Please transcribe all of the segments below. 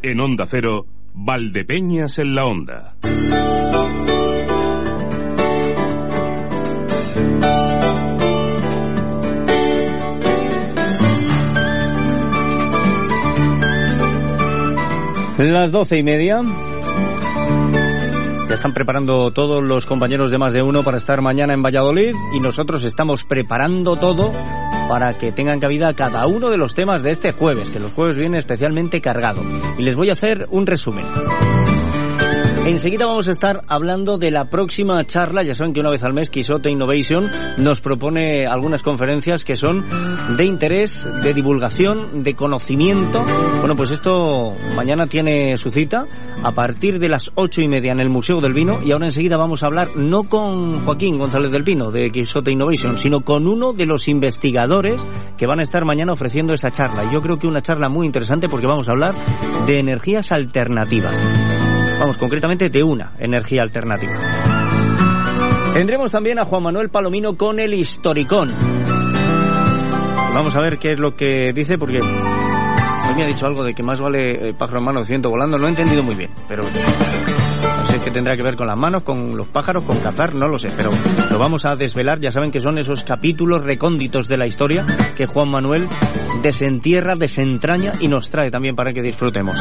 En Onda Cero, Valdepeñas en la Onda. Las doce y media. Ya están preparando todos los compañeros de más de uno para estar mañana en Valladolid y nosotros estamos preparando todo para que tengan cabida cada uno de los temas de este jueves, que los jueves viene especialmente cargado. Y les voy a hacer un resumen. Enseguida vamos a estar hablando de la próxima charla. Ya saben que una vez al mes Quisote Innovation nos propone algunas conferencias que son de interés, de divulgación, de conocimiento. Bueno, pues esto mañana tiene su cita a partir de las ocho y media en el Museo del Vino. Y ahora enseguida vamos a hablar no con Joaquín González del Pino de Quisote Innovation, sino con uno de los investigadores que van a estar mañana ofreciendo esa charla. Yo creo que una charla muy interesante porque vamos a hablar de energías alternativas. Vamos, concretamente de una energía alternativa. Tendremos también a Juan Manuel Palomino con el historicón. Vamos a ver qué es lo que dice, porque hoy me ha dicho algo de que más vale pájaro en mano ciento volando. No he entendido muy bien, pero qué tendrá que ver con las manos, con los pájaros, con cazar, no lo sé, pero lo vamos a desvelar. Ya saben que son esos capítulos recónditos de la historia que Juan Manuel desentierra, desentraña y nos trae también para que disfrutemos.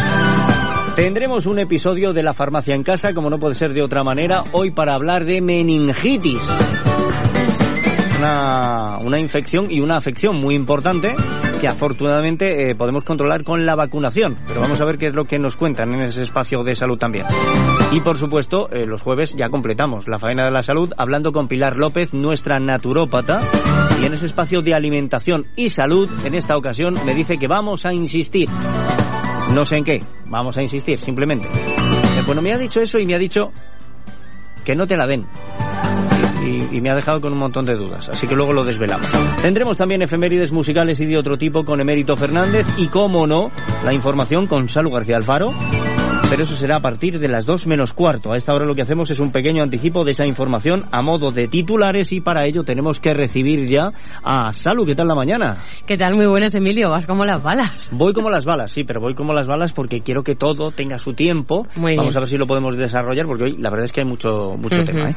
Tendremos un episodio de La Farmacia en Casa, como no puede ser de otra manera, hoy para hablar de meningitis. Una, una infección y una afección muy importante que afortunadamente eh, podemos controlar con la vacunación. Pero vamos a ver qué es lo que nos cuentan en ese espacio de salud también. Y por supuesto, eh, los jueves ya completamos la faena de la salud hablando con Pilar López, nuestra naturópata. Y en ese espacio de alimentación y salud, en esta ocasión, me dice que vamos a insistir. No sé en qué, vamos a insistir, simplemente. Bueno, me ha dicho eso y me ha dicho que no te la den. Y, me ha dejado con un montón de dudas, así que luego lo desvelamos. Tendremos también efemérides musicales y de otro tipo con Emérito Fernández y, como no, la información con Salu García Alfaro. Pero eso será a partir de las 2 menos cuarto. A esta hora lo que hacemos es un pequeño anticipo de esa información a modo de titulares y para ello tenemos que recibir ya a Salu. ¿Qué tal la mañana? ¿Qué tal? Muy buenas, Emilio. Vas como las balas. Voy como las balas, sí, pero voy como las balas porque quiero que todo tenga su tiempo. Muy Vamos bien. a ver si lo podemos desarrollar porque hoy la verdad es que hay mucho, mucho tema. ¿eh?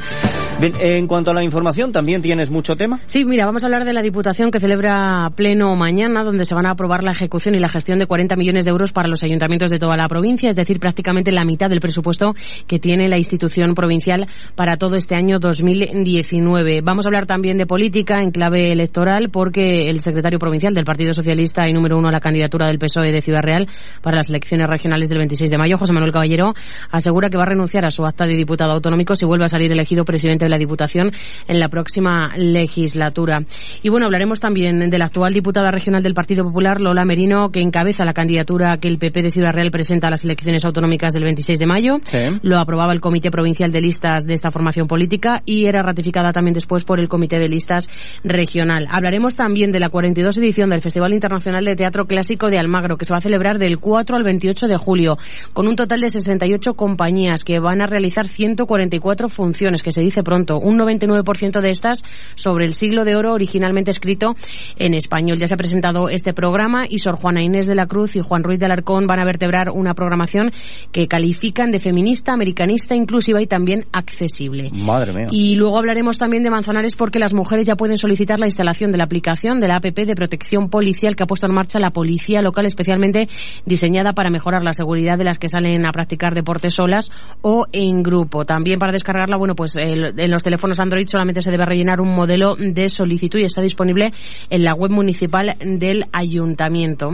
Bien, en cuanto a la información, ¿también tienes mucho tema? Sí, mira, vamos a hablar de la Diputación que celebra pleno mañana, donde se van a aprobar la ejecución y la gestión de 40 millones de euros para los ayuntamientos de toda la provincia, es decir, prácticamente la mitad del presupuesto que tiene la institución provincial para todo este año 2019. Vamos a hablar también de política en clave electoral, porque el secretario provincial del Partido Socialista y número uno a la candidatura del PSOE de Ciudad Real para las elecciones regionales del 26 de mayo, José Manuel Caballero, asegura que va a renunciar a su acta de diputado autonómico si vuelve a salir elegido presidente de la Diputación en la próxima legislatura. Y bueno, hablaremos también de la actual diputada regional del Partido Popular, Lola Merino, que encabeza la candidatura que el PP de Ciudad Real presenta a las elecciones autonómicas del 26 de mayo. Sí. Lo aprobaba el Comité Provincial de Listas de esta formación política y era ratificada también después por el Comité de Listas Regional. Hablaremos también de la 42 edición del Festival Internacional de Teatro Clásico de Almagro, que se va a celebrar del 4 al 28 de julio, con un total de 68 compañías que van a realizar 144 funciones, que se dice pronto, un 99% de estas sobre el siglo de oro originalmente escrito en español. Ya se ha presentado este programa y Sor Juana Inés de la Cruz y Juan Ruiz de Alarcón van a vertebrar una programación que califican de feminista, americanista, inclusiva y también accesible. Madre mía. Y luego hablaremos también de Manzanares porque las mujeres ya pueden solicitar la instalación de la aplicación de la APP de protección policial que ha puesto en marcha la policía local especialmente diseñada para mejorar la seguridad de las que salen a practicar deportes solas o en grupo. También para descargarla, bueno, pues el- en los teléfonos Android solamente se debe rellenar un modelo de solicitud y está disponible en la web municipal del ayuntamiento.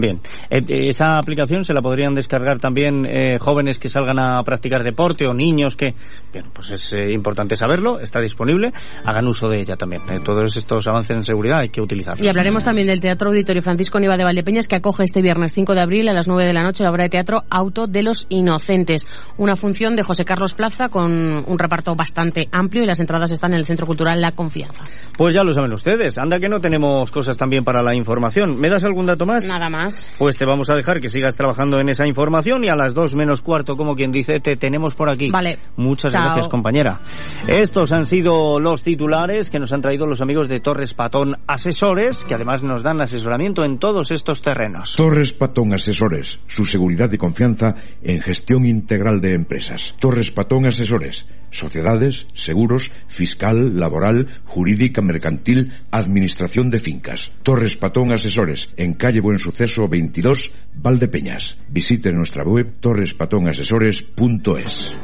Bien. Eh, eh, esa aplicación se la podrían descargar también eh, jóvenes que salgan a practicar deporte o niños que. Bien, pues es eh, importante saberlo, está disponible. Hagan uso de ella también. Eh, todos estos avances en seguridad hay que utilizarlos. Y hablaremos también del Teatro Auditorio Francisco Niva de Valdepeñas que acoge este viernes 5 de abril a las 9 de la noche la obra de teatro Auto de los Inocentes. Una función de José Carlos Plaza con un reparto bastante amplio y las entradas están en el Centro Cultural La Confianza. Pues ya lo saben ustedes. Anda que no tenemos cosas también para la información. ¿Me das algún dato más? Nada más. Más. Pues te vamos a dejar que sigas trabajando en esa información y a las dos menos cuarto, como quien dice, te tenemos por aquí. Vale. Muchas gracias, compañera. Estos han sido los titulares que nos han traído los amigos de Torres Patón Asesores, que además nos dan asesoramiento en todos estos terrenos. Torres Patón Asesores, su seguridad y confianza en gestión integral de empresas. Torres Patón Asesores, sociedades, seguros, fiscal, laboral, jurídica, mercantil, administración de fincas. Torres Patón Asesores, en calle Buen Suceso 22, Valdepeñas. Visite nuestra web torrespatonasesores.es.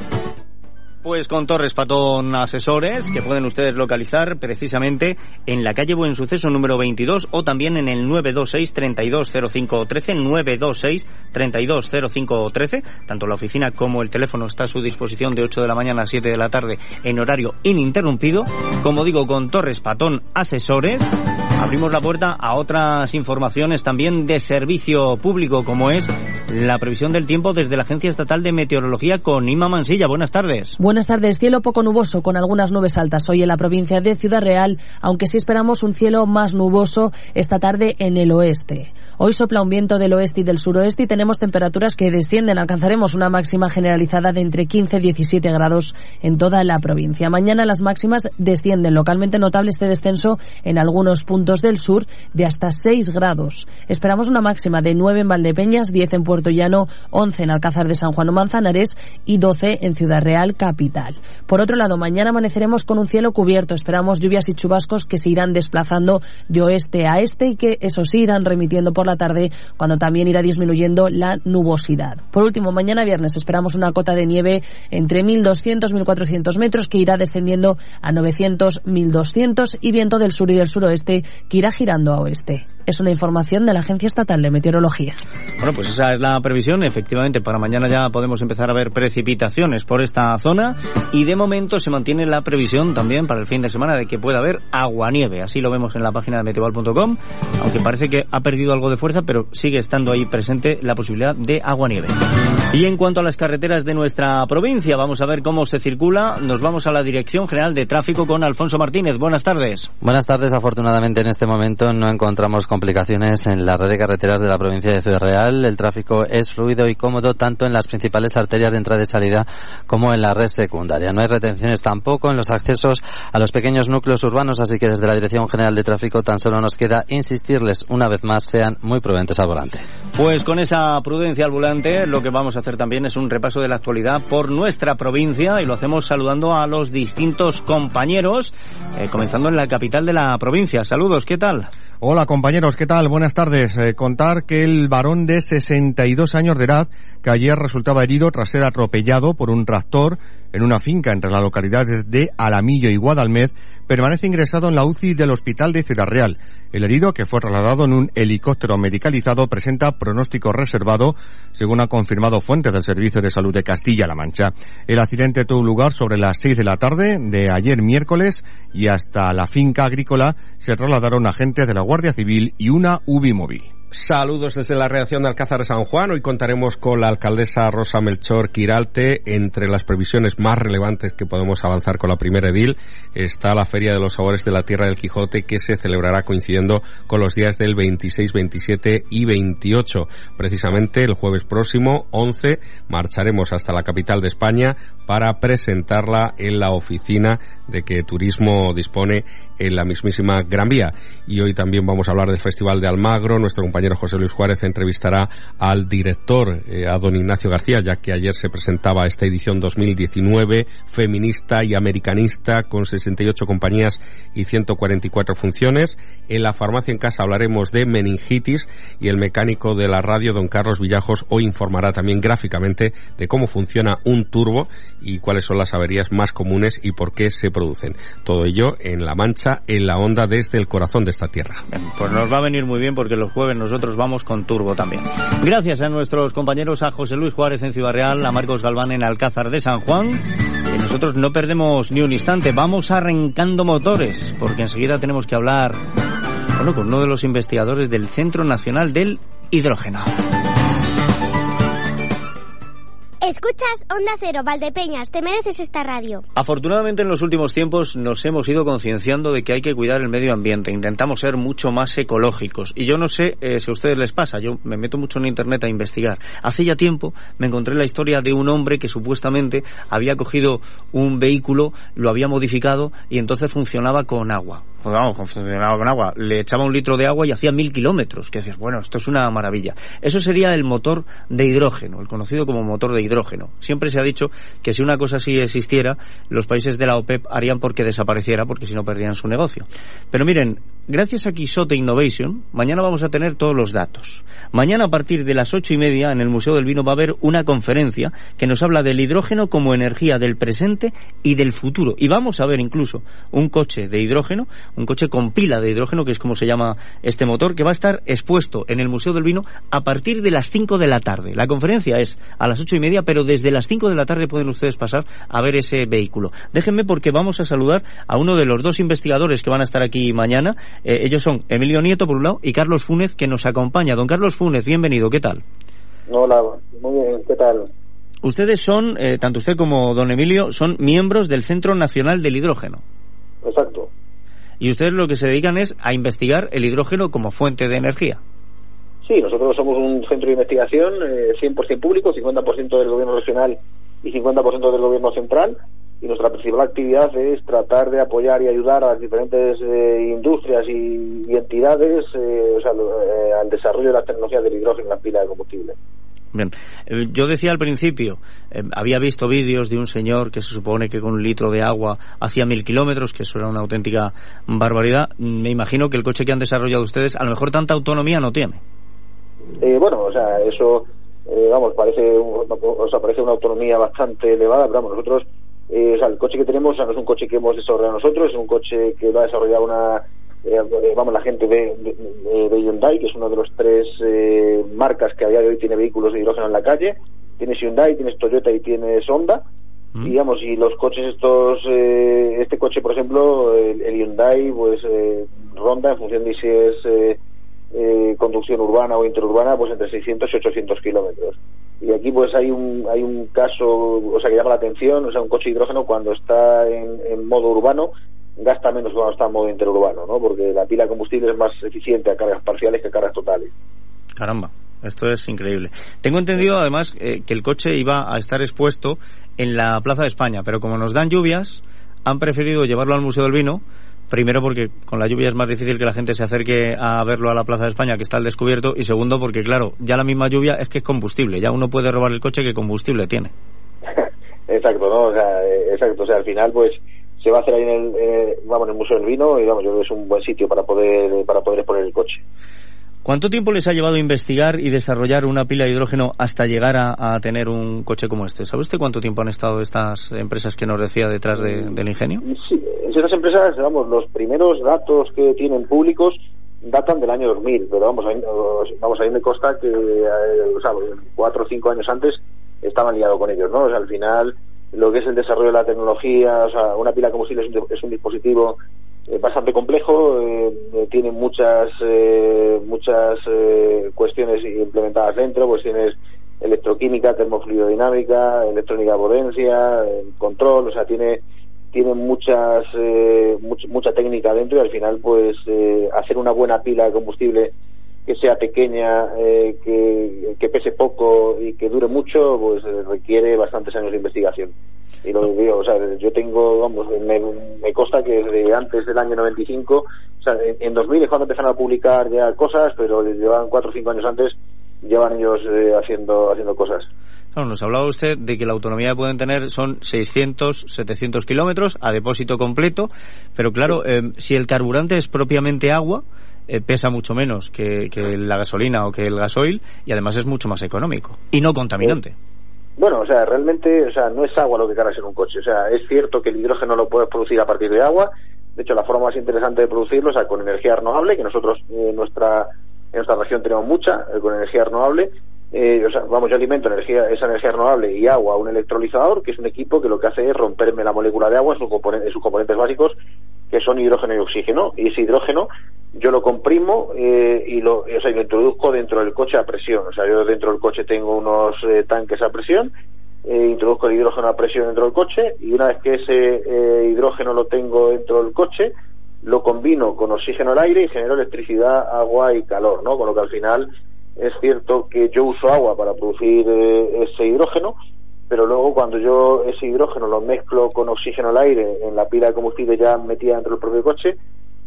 Pues con Torres Patón Asesores, que pueden ustedes localizar precisamente en la calle Buen Suceso número 22 o también en el 926-320513, 926-320513. Tanto la oficina como el teléfono está a su disposición de 8 de la mañana a 7 de la tarde en horario ininterrumpido. Como digo, con Torres Patón Asesores abrimos la puerta a otras informaciones también de servicio público, como es la previsión del tiempo desde la Agencia Estatal de Meteorología con Ima Mansilla. Buenas tardes. Buenas tardes. Cielo poco nuboso con algunas nubes altas hoy en la provincia de Ciudad Real, aunque sí esperamos un cielo más nuboso esta tarde en el oeste. Hoy sopla un viento del oeste y del suroeste y tenemos temperaturas que descienden. Alcanzaremos una máxima generalizada de entre 15 y 17 grados en toda la provincia. Mañana las máximas descienden. Localmente notable este descenso en algunos puntos del sur de hasta 6 grados. Esperamos una máxima de 9 en Valdepeñas, 10 en Puerto Llano, 11 en Alcázar de San Juan o Manzanares y 12 en Ciudad Real capital. Por otro lado, mañana amaneceremos con un cielo cubierto. Esperamos lluvias y chubascos que se irán desplazando de oeste a este y que eso sí irán remitiendo por la tarde, cuando también irá disminuyendo la nubosidad. Por último, mañana viernes esperamos una cota de nieve entre 1.200 y 1.400 metros que irá descendiendo a 900, 1.200 y viento del sur y del suroeste que irá girando a oeste. Es una información de la Agencia Estatal de Meteorología. Bueno, pues esa es la previsión. Efectivamente, para mañana ya podemos empezar a ver precipitaciones por esta zona y de momento se mantiene la previsión también para el fin de semana de que pueda haber agua-nieve. Así lo vemos en la página de meteoval.com, aunque parece que ha perdido algo de fuerza, pero sigue estando ahí presente la posibilidad de agua-nieve. Y en cuanto a las carreteras de nuestra provincia, vamos a ver cómo se circula. Nos vamos a la Dirección General de Tráfico con Alfonso Martínez. Buenas tardes. Buenas tardes. Afortunadamente en este momento no encontramos complicaciones en la red de carreteras de la provincia de Ciudad Real. El tráfico es fluido y cómodo tanto en las principales arterias de entrada y salida como en la red secundaria. No hay retenciones tampoco en los accesos a los pequeños núcleos urbanos, así que desde la Dirección General de Tráfico tan solo nos queda insistirles una vez más sean muy prudentes al volante. Pues con esa prudencia al volante lo que vamos a hacer también es un repaso de la actualidad por nuestra provincia y lo hacemos saludando a los distintos compañeros, eh, comenzando en la capital de la provincia. Saludos, ¿qué tal? Hola compañeros, ¿qué tal? Buenas tardes. Eh, contar que el varón de 62 años de edad que ayer resultaba herido tras ser atropellado por un tractor en una finca entre las localidades de Alamillo y Guadalmez permanece ingresado en la UCI del Hospital de Ciudad Real. El herido, que fue trasladado en un helicóptero medicalizado, presenta pronóstico reservado, según ha confirmado fuentes del Servicio de Salud de Castilla-La Mancha. El accidente tuvo lugar sobre las seis de la tarde de ayer miércoles y hasta la finca agrícola se trasladaron agentes de la Guardia Civil y una UBI móvil. Saludos desde la redacción de Alcázar de San Juan. Hoy contaremos con la alcaldesa Rosa Melchor Quiralte. Entre las previsiones más relevantes que podemos avanzar con la primera edil está la Feria de los Sabores de la Tierra del Quijote que se celebrará coincidiendo con los días del 26, 27 y 28. Precisamente el jueves próximo, 11, marcharemos hasta la capital de España para presentarla en la oficina de que Turismo dispone en la mismísima Gran Vía. Y hoy también vamos a hablar del Festival de Almagro. Nuestro José Luis Juárez entrevistará al director, eh, a don Ignacio García, ya que ayer se presentaba esta edición 2019, feminista y americanista, con 68 compañías y 144 funciones. En la farmacia en casa hablaremos de meningitis y el mecánico de la radio, don Carlos Villajos, hoy informará también gráficamente de cómo funciona un turbo y cuáles son las averías más comunes y por qué se producen. Todo ello en La Mancha, en la onda desde el corazón de esta tierra. Pues nos va a venir muy bien porque los jueves nosotros vamos con turbo también. Gracias a nuestros compañeros, a José Luis Juárez en Ciudad Real, a Marcos Galván en Alcázar de San Juan. Y nosotros no perdemos ni un instante, vamos arrancando motores, porque enseguida tenemos que hablar bueno, con uno de los investigadores del Centro Nacional del Hidrógeno. Escuchas Onda Cero, Valdepeñas, te mereces esta radio. Afortunadamente en los últimos tiempos nos hemos ido concienciando de que hay que cuidar el medio ambiente. Intentamos ser mucho más ecológicos. Y yo no sé eh, si a ustedes les pasa, yo me meto mucho en internet a investigar. Hace ya tiempo me encontré la historia de un hombre que supuestamente había cogido un vehículo, lo había modificado y entonces funcionaba con agua. Pues vamos, con agua. Le echaba un litro de agua y hacía mil kilómetros. Que decías, bueno, esto es una maravilla. Eso sería el motor de hidrógeno, el conocido como motor de hidrógeno. Siempre se ha dicho que si una cosa así existiera, los países de la OPEP harían porque desapareciera, porque si no perdían su negocio. Pero miren, gracias a Quisote Innovation, mañana vamos a tener todos los datos. Mañana a partir de las ocho y media en el Museo del Vino va a haber una conferencia que nos habla del hidrógeno como energía del presente y del futuro. Y vamos a ver incluso un coche de hidrógeno, un coche con pila de hidrógeno, que es como se llama este motor, que va a estar expuesto en el Museo del Vino a partir de las cinco de la tarde. La conferencia es a las ocho y media, pero desde las cinco de la tarde pueden ustedes pasar a ver ese vehículo. Déjenme porque vamos a saludar a uno de los dos investigadores que van a estar aquí mañana. Eh, ellos son Emilio Nieto, por un lado, y Carlos Fúnez, que nos acompaña. Don Carlos Fúnez, bienvenido, ¿qué tal? Hola, muy bien, ¿qué tal? Ustedes son, eh, tanto usted como don Emilio, son miembros del Centro Nacional del Hidrógeno. Exacto. Y ustedes lo que se dedican es a investigar el hidrógeno como fuente de energía. Sí, nosotros somos un centro de investigación eh, 100% público, 50% del gobierno regional y 50% del gobierno central. Y nuestra principal actividad es tratar de apoyar y ayudar a las diferentes eh, industrias y, y entidades eh, o sea, eh, al desarrollo de las tecnologías del hidrógeno en la pila de combustible. Bien, eh, yo decía al principio, eh, había visto vídeos de un señor que se supone que con un litro de agua hacía mil kilómetros, que eso era una auténtica barbaridad. Me imagino que el coche que han desarrollado ustedes a lo mejor tanta autonomía no tiene. Eh, bueno, o sea, eso, vamos, parece, un- o sea, parece una autonomía bastante elevada, pero vamos, nosotros, eh, o sea, el coche que tenemos o sea, no es un coche que hemos desarrollado nosotros, es un coche que lo ha desarrollado una, eh, eh, vamos, la gente de, de, de Hyundai, que es uno de los tres eh, marcas que a día de hoy tiene vehículos de hidrógeno en la calle. Tienes Hyundai, tienes Toyota y tienes Honda. Y digamos, y los coches estos, eh, este coche, por ejemplo, el, el Hyundai, pues eh, ronda en función de si es eh, eh, conducción urbana o interurbana, pues entre 600 y 800 kilómetros. Y aquí pues hay un, hay un caso, o sea, que llama la atención, o sea, un coche de hidrógeno cuando está en, modo urbano gasta menos cuando está en modo interurbano, ¿no? Porque la pila de combustible es más eficiente a cargas parciales que a cargas totales. Caramba, esto es increíble. Tengo entendido además eh, que el coche iba a estar expuesto en la Plaza de España, pero como nos dan lluvias, han preferido llevarlo al Museo del Vino. Primero porque con la lluvia es más difícil que la gente se acerque a verlo a la Plaza de España que está al descubierto y segundo porque claro, ya la misma lluvia es que es combustible, ya uno puede robar el coche que combustible tiene. exacto, ¿no? O sea, eh, exacto, o sea, al final pues se va a hacer ahí en el, vamos, en el Museo del Vino y vamos, yo creo que es un buen sitio para poder, para poder exponer el coche. ¿Cuánto tiempo les ha llevado investigar y desarrollar una pila de hidrógeno hasta llegar a, a tener un coche como este? ¿Sabe usted cuánto tiempo han estado estas empresas que nos decía detrás de- del ingenio? Sí, esas empresas, vamos, los primeros datos que tienen públicos datan del año 2000, pero vamos, a mí, vamos, a mí me consta que, eh, o sea, cuatro o cinco años antes estaban liados con ellos, ¿no? O sea, al final, lo que es el desarrollo de la tecnología, o sea, una pila de combustible es un, es un dispositivo bastante complejo, eh, tiene muchas eh, muchas eh, cuestiones implementadas dentro, pues tienes electroquímica, termofluidodinámica, electrónica de potencia, control, o sea, tiene tiene muchas eh, much- mucha técnica dentro y al final pues hacer una buena pila de combustible que sea pequeña, eh, que, que pese poco y que dure mucho, pues eh, requiere bastantes años de investigación. Y lo digo, o sea, yo tengo, vamos, me, me consta que desde antes del año 95, o sea, en, en 2000 es cuando empezaron a publicar ya cosas, pero llevaban cuatro o cinco años antes, llevan ellos eh, haciendo haciendo cosas. Claro, nos hablaba usted de que la autonomía que pueden tener son 600, 700 kilómetros a depósito completo, pero claro, eh, si el carburante es propiamente agua, eh, pesa mucho menos que, que la gasolina o que el gasoil y además es mucho más económico y no contaminante. Bueno, o sea, realmente, o sea, no es agua lo que cargas en un coche. O sea, es cierto que el hidrógeno lo puedes producir a partir de agua. De hecho, la forma más interesante de producirlo, sea, con energía renovable, que nosotros eh, nuestra en nuestra región tenemos mucha, eh, con energía renovable. Eh, o sea, vamos, yo alimento energía, esa energía renovable y agua un electrolizador, que es un equipo que lo que hace es romperme la molécula de agua sus, componen- en sus componentes básicos, que son hidrógeno y oxígeno. Y ese hidrógeno yo lo comprimo eh, y lo, o sea, lo introduzco dentro del coche a presión. O sea, yo dentro del coche tengo unos eh, tanques a presión eh, introduzco el hidrógeno a presión dentro del coche y una vez que ese eh, hidrógeno lo tengo dentro del coche, lo combino con oxígeno al aire y genero electricidad, agua y calor, ¿no? Con lo que al final es cierto que yo uso agua para producir ese hidrógeno, pero luego cuando yo ese hidrógeno lo mezclo con oxígeno al aire en la pila de combustible ya metida dentro del propio coche,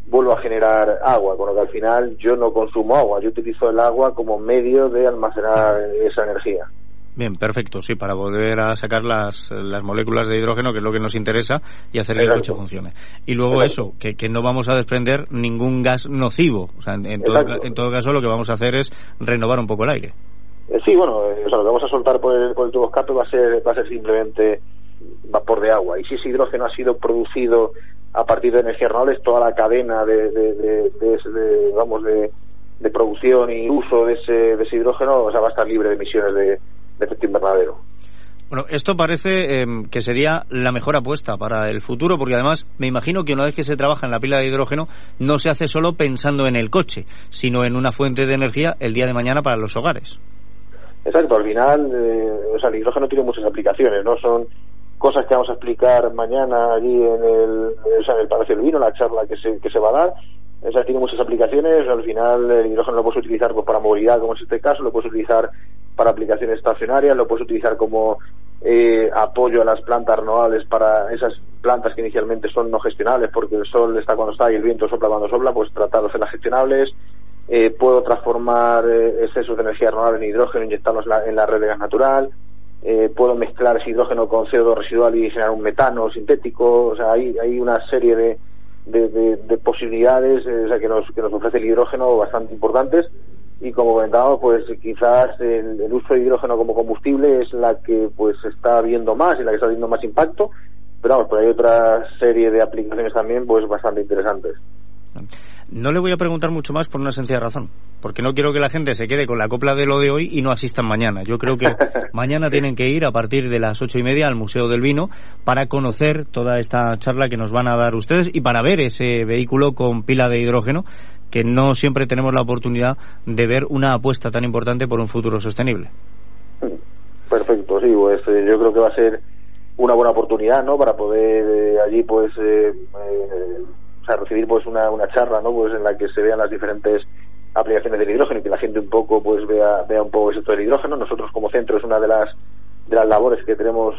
vuelvo a generar agua, con lo que al final yo no consumo agua, yo utilizo el agua como medio de almacenar esa energía. Bien, perfecto, sí, para volver a sacar las, las moléculas de hidrógeno, que es lo que nos interesa, y hacer que el coche funcione. Y luego eso, que, que, no vamos a desprender ningún gas nocivo. O sea, en, todo, en, todo, caso, lo que vamos a hacer es renovar un poco el aire. Eh, sí, bueno, eh, lo que vamos a soltar por el, por el tubo escape va a ser, va a ser simplemente vapor de agua. Y si ese hidrógeno ha sido producido a partir de energías renovables, toda la cadena de, de, de, de vamos, de, producción y uso de ese, de ese hidrógeno o sea, va a estar libre de emisiones de de efecto invernadero. Bueno, esto parece eh, que sería la mejor apuesta para el futuro, porque además me imagino que una vez que se trabaja en la pila de hidrógeno, no se hace solo pensando en el coche, sino en una fuente de energía el día de mañana para los hogares. Exacto, al final, eh, o sea, el hidrógeno tiene muchas aplicaciones, ¿no? Son cosas que vamos a explicar mañana allí en el, o sea, en el Palacio del Vino, la charla que se, que se va a dar. O sea, tiene muchas aplicaciones, al final el hidrógeno lo puedes utilizar pues, para movilidad, como es este caso, lo puedes utilizar para aplicaciones estacionarias, lo puedes utilizar como eh, apoyo a las plantas renovables para esas plantas que inicialmente son no gestionables porque el sol está cuando está y el viento sopla cuando sopla, pues tratar de hacerlas gestionables. Eh, puedo transformar eh, excesos de energía renovable en hidrógeno, inyectarlos en la red de gas natural. Eh, puedo mezclar ese hidrógeno con CO2 residual y generar un metano sintético. O sea, hay, una serie de, de, de, posibilidades o sea, que, nos, que nos ofrece el hidrógeno bastante importantes y como comentaba pues quizás el, uso de hidrógeno como combustible es la que pues está viendo más y la que está viendo más impacto pero vamos pues hay otra serie de aplicaciones también pues bastante interesantes no le voy a preguntar mucho más por una sencilla razón, porque no quiero que la gente se quede con la copla de lo de hoy y no asistan mañana. Yo creo que mañana tienen que ir a partir de las ocho y media al Museo del Vino para conocer toda esta charla que nos van a dar ustedes y para ver ese vehículo con pila de hidrógeno que no siempre tenemos la oportunidad de ver una apuesta tan importante por un futuro sostenible. Perfecto, sí, pues eh, yo creo que va a ser una buena oportunidad, ¿no? Para poder eh, allí, pues, eh, o sea, recibir, pues, una, una charla, ¿no? Pues en la que se vean las diferentes aplicaciones del hidrógeno y que la gente un poco, pues, vea, vea un poco el sector del hidrógeno. Nosotros, como centro, es una de las de las labores que tenemos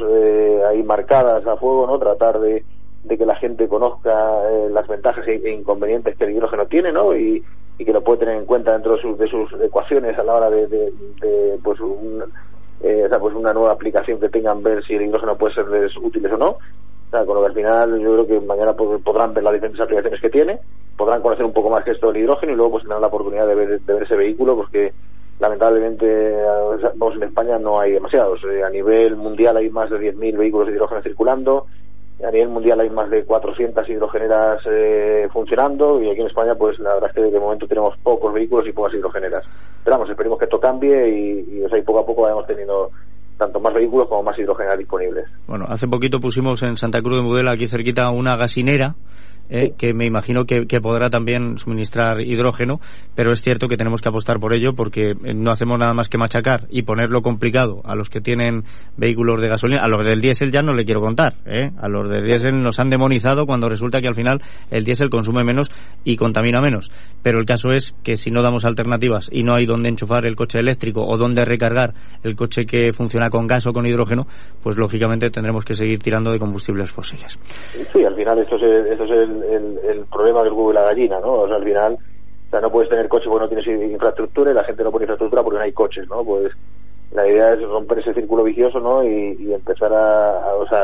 ahí marcadas a fuego, ¿no? Tratar de de que la gente conozca eh, las ventajas e inconvenientes que el hidrógeno tiene, ¿no? Y, y, que lo puede tener en cuenta dentro de sus, de sus ecuaciones a la hora de, de, de pues, un, eh, o sea, pues una nueva aplicación que tengan ver si el hidrógeno puede serles útiles o no. Con lo que al final yo creo que mañana podrán ver las diferentes aplicaciones que tiene, podrán conocer un poco más que esto del hidrógeno y luego pues tendrán la oportunidad de ver, de ver ese vehículo, porque lamentablemente vamos en España no hay demasiados. Eh, a nivel mundial hay más de 10.000 vehículos de hidrógeno circulando a nivel mundial hay más de 400 hidrogeneras eh, funcionando y aquí en España pues la verdad es que de momento tenemos pocos vehículos y pocas hidrogeneras. Pero vamos, esperemos que esto cambie y, y o sea, poco a poco vayamos teniendo tanto más vehículos como más hidrogeneras disponibles. Bueno, hace poquito pusimos en Santa Cruz de Mudela, aquí cerquita, una gasinera eh, que me imagino que, podrá también suministrar hidrógeno, pero es cierto que tenemos que apostar por ello porque eh, no hacemos nada más que machacar y ponerlo complicado a los que tienen vehículos de gasolina. A los del diésel ya no le quiero contar, ¿eh? a los del diésel nos han demonizado cuando resulta que al final el diésel consume menos y contamina menos. Pero el caso es que si no damos alternativas y no hay donde enchufar el coche eléctrico o donde recargar el coche que funciona con gas o con hidrógeno, pues lógicamente tendremos que seguir tirando de combustibles fósiles. Sí, al final esto es, es el, el, problema del huevo y la gallina, ¿no? O sea, al final, o sea, no puedes tener coche porque no tienes infraestructura y la gente no pone infraestructura porque no hay coches, ¿no? Pues la idea es romper ese círculo vicioso, ¿no? Y, empezar a, o sea,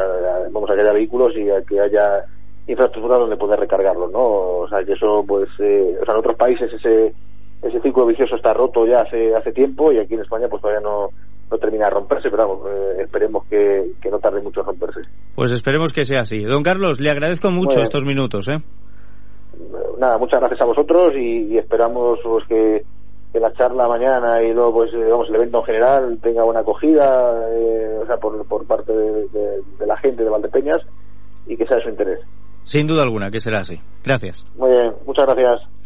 vamos a que haya vehículos y a que haya infraestructura donde poder recargarlos, ¿no? O sea, que eso, pues, eh, o sea, en otros países ese ese círculo vicioso está roto ya hace hace tiempo y aquí en España pues todavía no no termina de romperse, pero vamos, eh, esperemos que, que, no tarde mucho en romperse. Pues esperemos que sea así. Don Carlos, le agradezco mucho estos minutos. ¿eh? Nada, muchas gracias a vosotros y, esperamos pues, que, que, la charla mañana y luego pues eh, vamos el evento en general tenga buena acogida eh, o sea, por, por parte de, de, la gente de Valdepeñas y que sea de su interés. Sin duda alguna, que será así. Gracias. Muy bien, muchas gracias.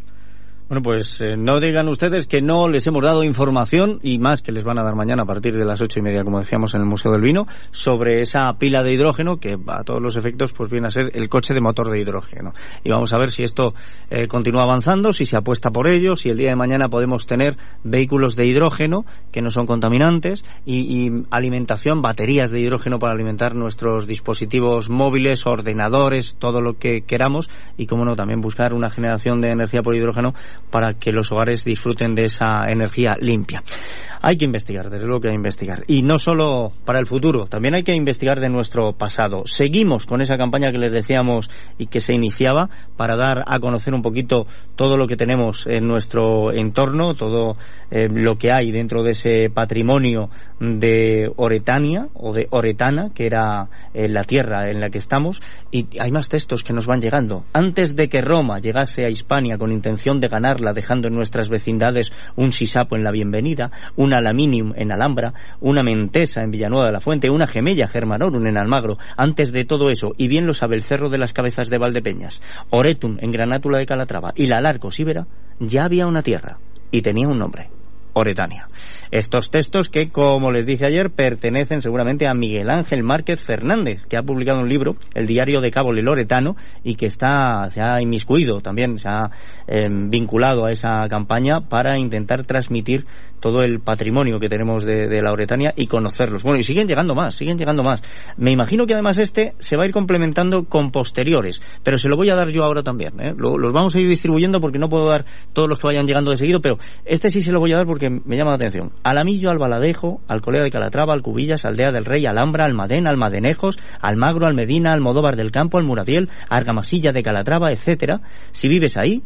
Bueno, pues eh, no digan ustedes que no les hemos dado información y más que les van a dar mañana a partir de las ocho y media, como decíamos en el Museo del Vino, sobre esa pila de hidrógeno que a todos los efectos pues viene a ser el coche de motor de hidrógeno. Y vamos a ver si esto eh, continúa avanzando, si se apuesta por ello, si el día de mañana podemos tener vehículos de hidrógeno que no son contaminantes y, y alimentación, baterías de hidrógeno para alimentar nuestros dispositivos móviles, ordenadores, todo lo que queramos y, como no, también buscar una generación de energía por hidrógeno para que los hogares disfruten de esa energía limpia. Hay que investigar, desde luego que hay que investigar. Y no solo para el futuro, también hay que investigar de nuestro pasado. Seguimos con esa campaña que les decíamos y que se iniciaba para dar a conocer un poquito todo lo que tenemos en nuestro entorno, todo eh, lo que hay dentro de ese patrimonio de Oretania o de Oretana, que era eh, la tierra en la que estamos. Y hay más textos que nos van llegando. Antes de que Roma llegase a Hispania con intención de dejando en nuestras vecindades un sisapo en la bienvenida, un Alaminium en Alhambra, una Mentesa en Villanueva de la Fuente, una Gemella Germanorum en Almagro. Antes de todo eso, y bien lo sabe el Cerro de las Cabezas de Valdepeñas, Oretum en Granátula de Calatrava y la Larco Síbera, ya había una tierra y tenía un nombre. Estos textos que, como les dije ayer, pertenecen seguramente a Miguel Ángel Márquez Fernández, que ha publicado un libro, El Diario de Cabo Loretano, y que está, se ha inmiscuido también, se ha em, vinculado a esa campaña para intentar transmitir todo el patrimonio que tenemos de, la Oretania y conocerlos. Bueno, y siguen llegando más, siguen llegando más. Me imagino que además este se va a ir complementando con posteriores, pero se lo voy a dar yo ahora también. ¿eh? los vamos a ir distribuyendo porque no puedo dar todos los que vayan llegando de seguido, pero este sí se lo voy a dar porque me llama la atención. Alamillo, Albaladejo, Alcolea de Calatrava, Alcubillas, Aldea del Rey, Alhambra, Almadén, Almadenejos, Almagro, Almedina, Almodóvar del Campo, Almuradiel, Argamasilla de Calatrava, etcétera. Si vives ahí,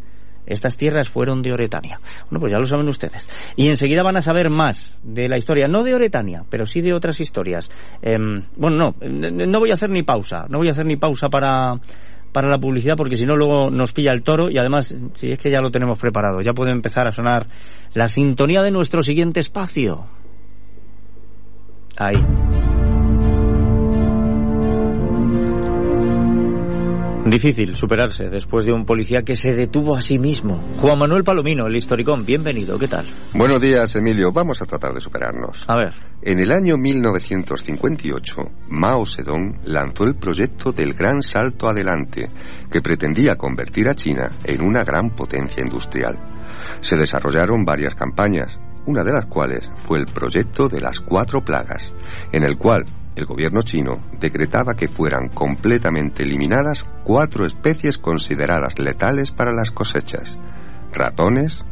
estas tierras fueron de Oretania. Bueno, pues ya lo saben ustedes. Y enseguida van a saber más de la historia, no de Oretania, pero sí de otras historias. Em, bueno, no, no voy a hacer ni pausa, no voy a hacer ni pausa para para la publicidad porque si no luego nos pilla el toro y además si es que ya lo tenemos preparado ya puede empezar a sonar la sintonía de nuestro siguiente espacio ahí Difícil superarse después de un policía que se detuvo a sí mismo. Juan Manuel Palomino, el historicón, bienvenido, ¿qué tal? Buenos días, Emilio. Vamos a tratar de superarnos. A ver. En el año 1958, Mao Zedong lanzó el proyecto del Gran Salto Adelante, que pretendía convertir a China en una gran potencia industrial. Se desarrollaron varias campañas, una de las cuales fue el proyecto de las cuatro plagas, en el cual el gobierno chino decretaba que fueran completamente eliminadas cuatro especies consideradas letales para las cosechas, ratones,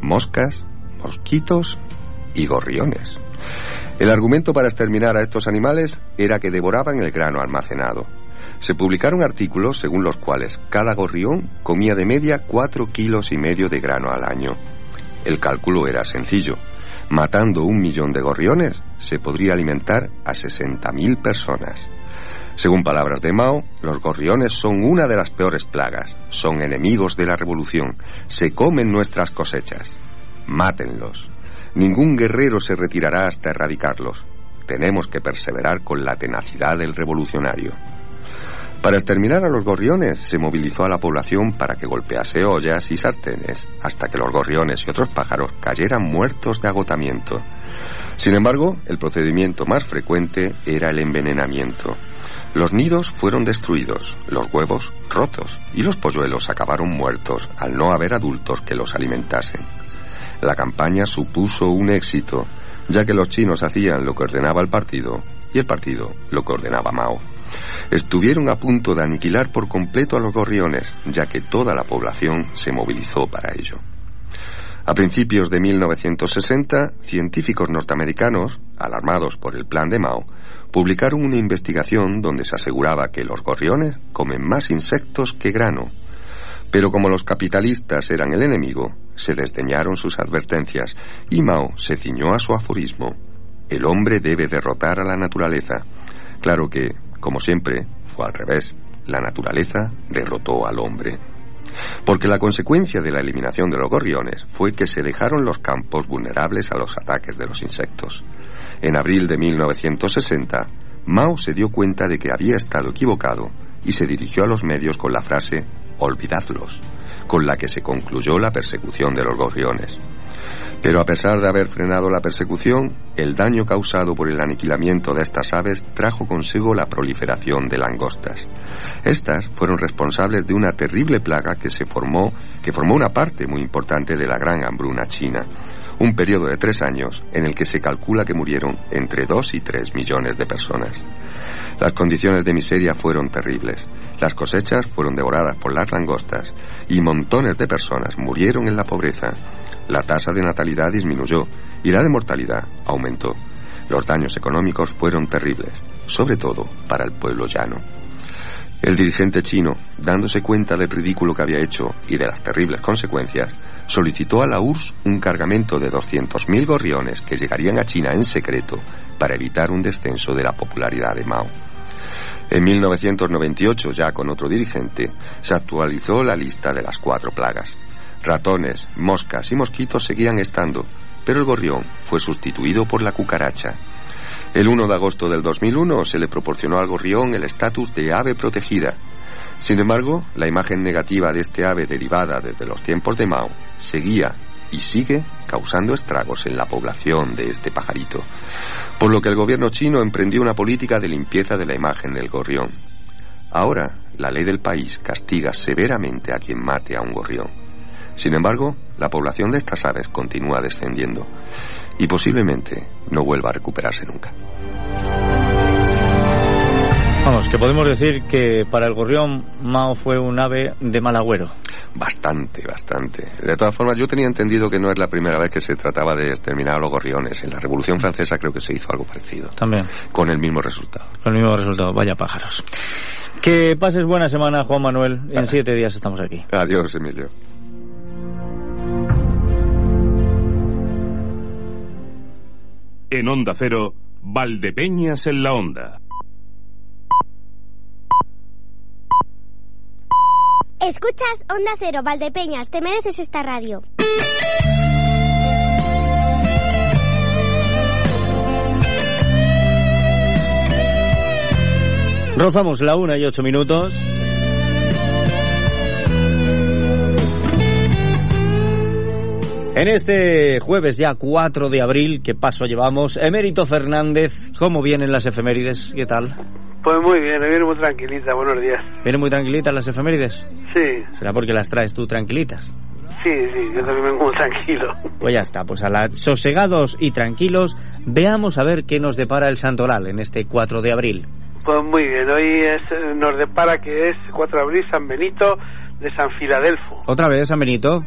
moscas, mosquitos y gorriones. El argumento para exterminar a estos animales era que devoraban el grano almacenado. Se publicaron artículos según los cuales cada gorrión comía de media cuatro kilos y medio de grano al año. El cálculo era sencillo. Matando un millón de gorriones, se podría alimentar a 60.000 personas. Según palabras de Mao, los gorriones son una de las peores plagas, son enemigos de la revolución, se comen nuestras cosechas. Mátenlos. Ningún guerrero se retirará hasta erradicarlos. Tenemos que perseverar con la tenacidad del revolucionario. Para exterminar a los gorriones se movilizó a la población para que golpease ollas y sartenes hasta que los gorriones y otros pájaros cayeran muertos de agotamiento. Sin embargo, el procedimiento más frecuente era el envenenamiento. Los nidos fueron destruidos, los huevos rotos y los polluelos acabaron muertos al no haber adultos que los alimentasen. La campaña supuso un éxito, ya que los chinos hacían lo que ordenaba el partido y el partido lo que ordenaba Mao estuvieron a punto de aniquilar por completo a los gorriones, ya que toda la población se movilizó para ello. A principios de 1960, científicos norteamericanos, alarmados por el plan de Mao, publicaron una investigación donde se aseguraba que los gorriones comen más insectos que grano. Pero como los capitalistas eran el enemigo, se desdeñaron sus advertencias y Mao se ciñó a su aforismo. El hombre debe derrotar a la naturaleza. Claro que, como siempre, fue al revés. La naturaleza derrotó al hombre. Porque la consecuencia de la eliminación de los gorriones fue que se dejaron los campos vulnerables a los ataques de los insectos. En abril de 1960, Mao se dio cuenta de que había estado equivocado y se dirigió a los medios con la frase olvidadlos. con la que se concluyó la persecución de los gorriones. Pero a pesar de haber frenado la persecución, el daño causado por el aniquilamiento de estas aves trajo consigo la proliferación de langostas. Estas fueron responsables de una terrible plaga que se formó, que formó una parte muy importante de la gran hambruna china, un periodo de tres años en el que se calcula que murieron entre dos y tres millones de personas. Las condiciones de miseria fueron terribles. Las cosechas fueron devoradas por las langostas y montones de personas murieron en la pobreza. La tasa de natalidad disminuyó y la de mortalidad aumentó. Los daños económicos fueron terribles, sobre todo para el pueblo llano. El dirigente chino, dándose cuenta del ridículo que había hecho y de las terribles consecuencias, solicitó a la URSS un cargamento de 200.000 gorriones que llegarían a China en secreto para evitar un descenso de la popularidad de Mao. En 1998, ya con otro dirigente, se actualizó la lista de las cuatro plagas. Ratones, moscas y mosquitos seguían estando, pero el gorrión fue sustituido por la cucaracha. El 1 de agosto del 2001 se le proporcionó al gorrión el estatus de ave protegida. Sin embargo, la imagen negativa de este ave derivada desde los tiempos de Mao seguía y sigue causando estragos en la población de este pajarito, por lo que el gobierno chino emprendió una política de limpieza de la imagen del gorrión. Ahora, la ley del país castiga severamente a quien mate a un gorrión. Sin embargo, la población de estas aves continúa descendiendo y posiblemente no vuelva a recuperarse nunca. Vamos, que podemos decir que para el gorrión Mao fue un ave de mal agüero. Bastante, bastante. De todas formas, yo tenía entendido que no es la primera vez que se trataba de exterminar a los gorriones. En la Revolución Francesa creo que se hizo algo parecido. También. Con el mismo resultado. Con el mismo resultado. Vaya pájaros. Que pases buena semana, Juan Manuel. En siete días estamos aquí. Adiós, Emilio. En Onda Cero, Valdepeñas en la Onda. Escuchas Onda Cero, Valdepeñas, te mereces esta radio. Rozamos la una y ocho minutos. En este jueves ya 4 de abril, ¿qué paso llevamos? Emérito Fernández, ¿cómo vienen las efemérides? ¿Qué tal? Pues muy bien, viene muy tranquilita, buenos días. ¿Vienen muy tranquilitas las efemérides? Sí. ¿Será porque las traes tú tranquilitas? Sí, sí, yo también vengo muy tranquilo. Pues ya está, pues a la sosegados y tranquilos, veamos a ver qué nos depara el santoral en este 4 de abril. Pues muy bien, hoy es, nos depara que es 4 de abril San Benito de San Filadelfo. ¿Otra vez San Benito?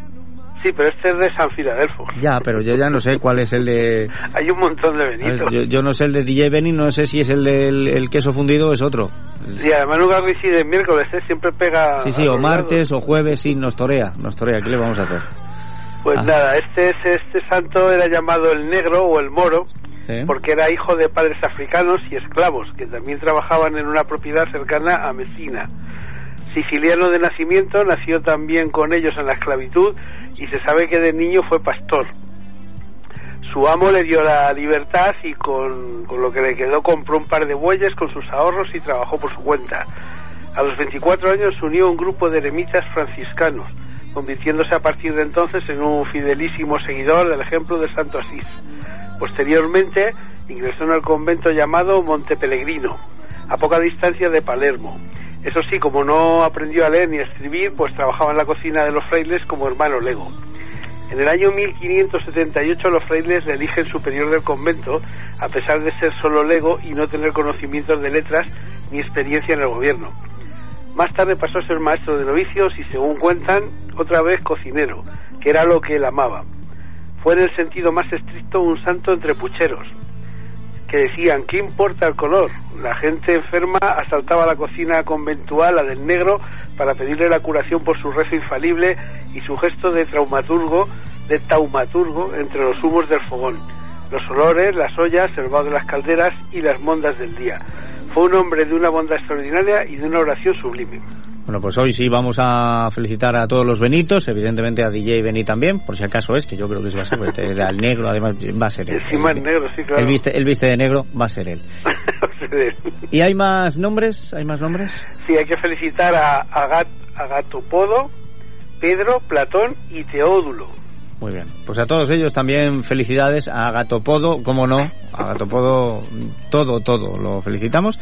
Sí, pero este es de San Filadelfo. Ya, pero yo ya no sé cuál es el de... Hay un montón de Benitos. Yo, yo no sé el de DJ Benny, no sé si es el del el queso fundido o es otro. Sí, además nunca coincide el miércoles, ¿eh? siempre pega... Sí, sí, o martes o jueves, sí, nos torea, nos torea. ¿Qué le vamos a hacer? Pues Ah. nada, este, es, este santo era llamado el negro o el moro, Sí. porque era hijo de padres africanos y esclavos, que también trabajaban en una propiedad cercana a Messina. Siciliano de nacimiento, nació también con ellos en la esclavitud y se sabe que de niño fue pastor. Su amo le dio la libertad y con, lo que le quedó compró un par de bueyes con sus ahorros y trabajó por su cuenta. A los 24 años se unió a un grupo de eremitas franciscanos, convirtiéndose a partir de entonces en un fidelísimo seguidor del ejemplo de Santo Asís. Posteriormente ingresó en el convento llamado Monte Pellegrino, a poca distancia de Palermo. Eso sí, como no aprendió a leer ni a escribir, pues trabajaba en la cocina de los frailes como hermano lego. En el año 1578 los frailes le eligen superior del convento, a pesar de ser solo lego y no tener conocimientos de letras ni experiencia en el gobierno. Más tarde pasó a ser maestro de novicios y, según cuentan, otra vez cocinero, que era lo que él amaba. Fue en el sentido más estricto un santo entre pucheros, que decían, ¿qué importa el color? La gente enferma asaltaba la cocina conventual, la del negro, para pedirle la curación por su rezo infalible y su gesto de traumaturgo, de taumaturgo entre los humos del fogón, los olores, las ollas, el vaho de las calderas y las mondas del día. Fue un hombre de una bondad extraordinaria y de una oración sublime. Bueno, pues hoy sí vamos a felicitar a todos los Benitos, evidentemente a DJ Beni también, por si acaso es, que yo creo que sí va a ser, el negro, además va a ser él. Encima El- el negro, sí, claro. Él viste, él viste de negro, va a ser él. ¿Y hay más nombres? ¿Hay más nombres? Sí, hay que felicitar a Agat, Agatopodo, Pedro, Platón y Teódulo. Muy bien. Pues a todos ellos también felicidades. A Gatopodo, cómo no, a Gatopodo todo, todo lo felicitamos.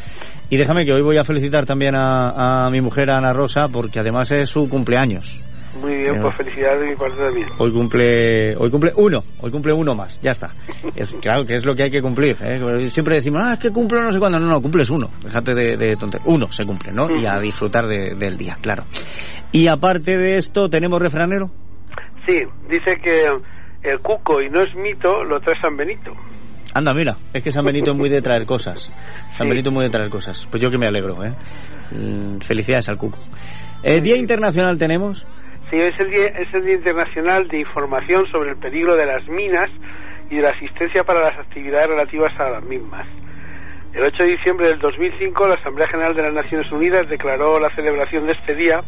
Y déjame que hoy voy a felicitar también a, a mi mujer Ana Rosa porque además es su cumpleaños. Muy bien, pues felicidades de mi parte también. Hoy cumple, hoy cumple uno, hoy cumple uno más, ya está. Es, claro que es lo que hay que cumplir. ¿eh? Siempre decimos, ah, es que cumplo no sé cuándo. No, no, cumples uno. Déjate de, de Uno se cumple, ¿no? Y a disfrutar de, del día, claro. Y aparte de esto, ¿tenemos refranero? Sí, dice que el cuco y no es mito lo trae San Benito. Anda, mira, es que San Benito es muy de traer cosas. San Benito es muy de traer cosas. Pues yo que me alegro, ¿eh? Mm, felicidades al cuco. ¿El Día Internacional tenemos? Sí, es el, día, es el Día Internacional de Información sobre el peligro de las minas y de la asistencia para las actividades relativas a las mismas. El 8 de diciembre del 2005, la Asamblea General de las Naciones Unidas declaró la celebración de este día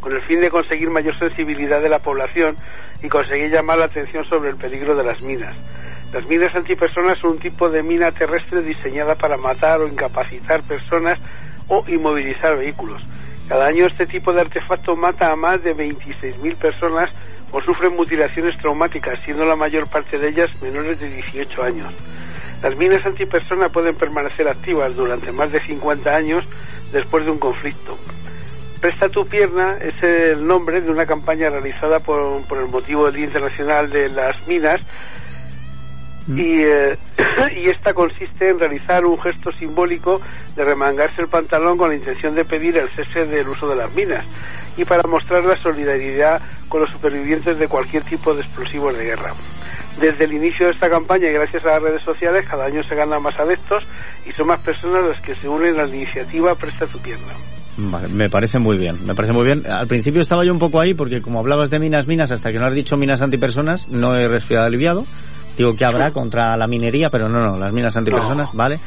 con el fin de conseguir mayor sensibilidad de la población y conseguir llamar la atención sobre el peligro de las minas. Las minas antipersonas son un tipo de mina terrestre diseñada para matar o incapacitar personas o inmovilizar vehículos. Cada año este tipo de artefacto mata a más de 26.000 personas o sufren mutilaciones traumáticas, siendo la mayor parte de ellas menores de 18 años. Las minas antipersona pueden permanecer activas durante más de 50 años después de un conflicto. Presta tu pierna es el nombre de una campaña realizada por, por el motivo del Día Internacional de las Minas y, eh, y esta consiste en realizar un gesto simbólico de remangarse el pantalón con la intención de pedir el cese del uso de las minas y para mostrar la solidaridad con los supervivientes de cualquier tipo de explosivos de guerra. Desde el inicio de esta campaña y gracias a las redes sociales, cada año se ganan más adeptos y son más personas las que se unen a la iniciativa Presta tu pierna. Me parece muy bien, me parece muy bien. Al principio estaba yo un poco ahí porque como hablabas de minas, minas, hasta que no has dicho minas antipersonas, no he respirado aliviado. Digo que habrá contra la minería, pero no, no, las minas antipersonas, ¿vale?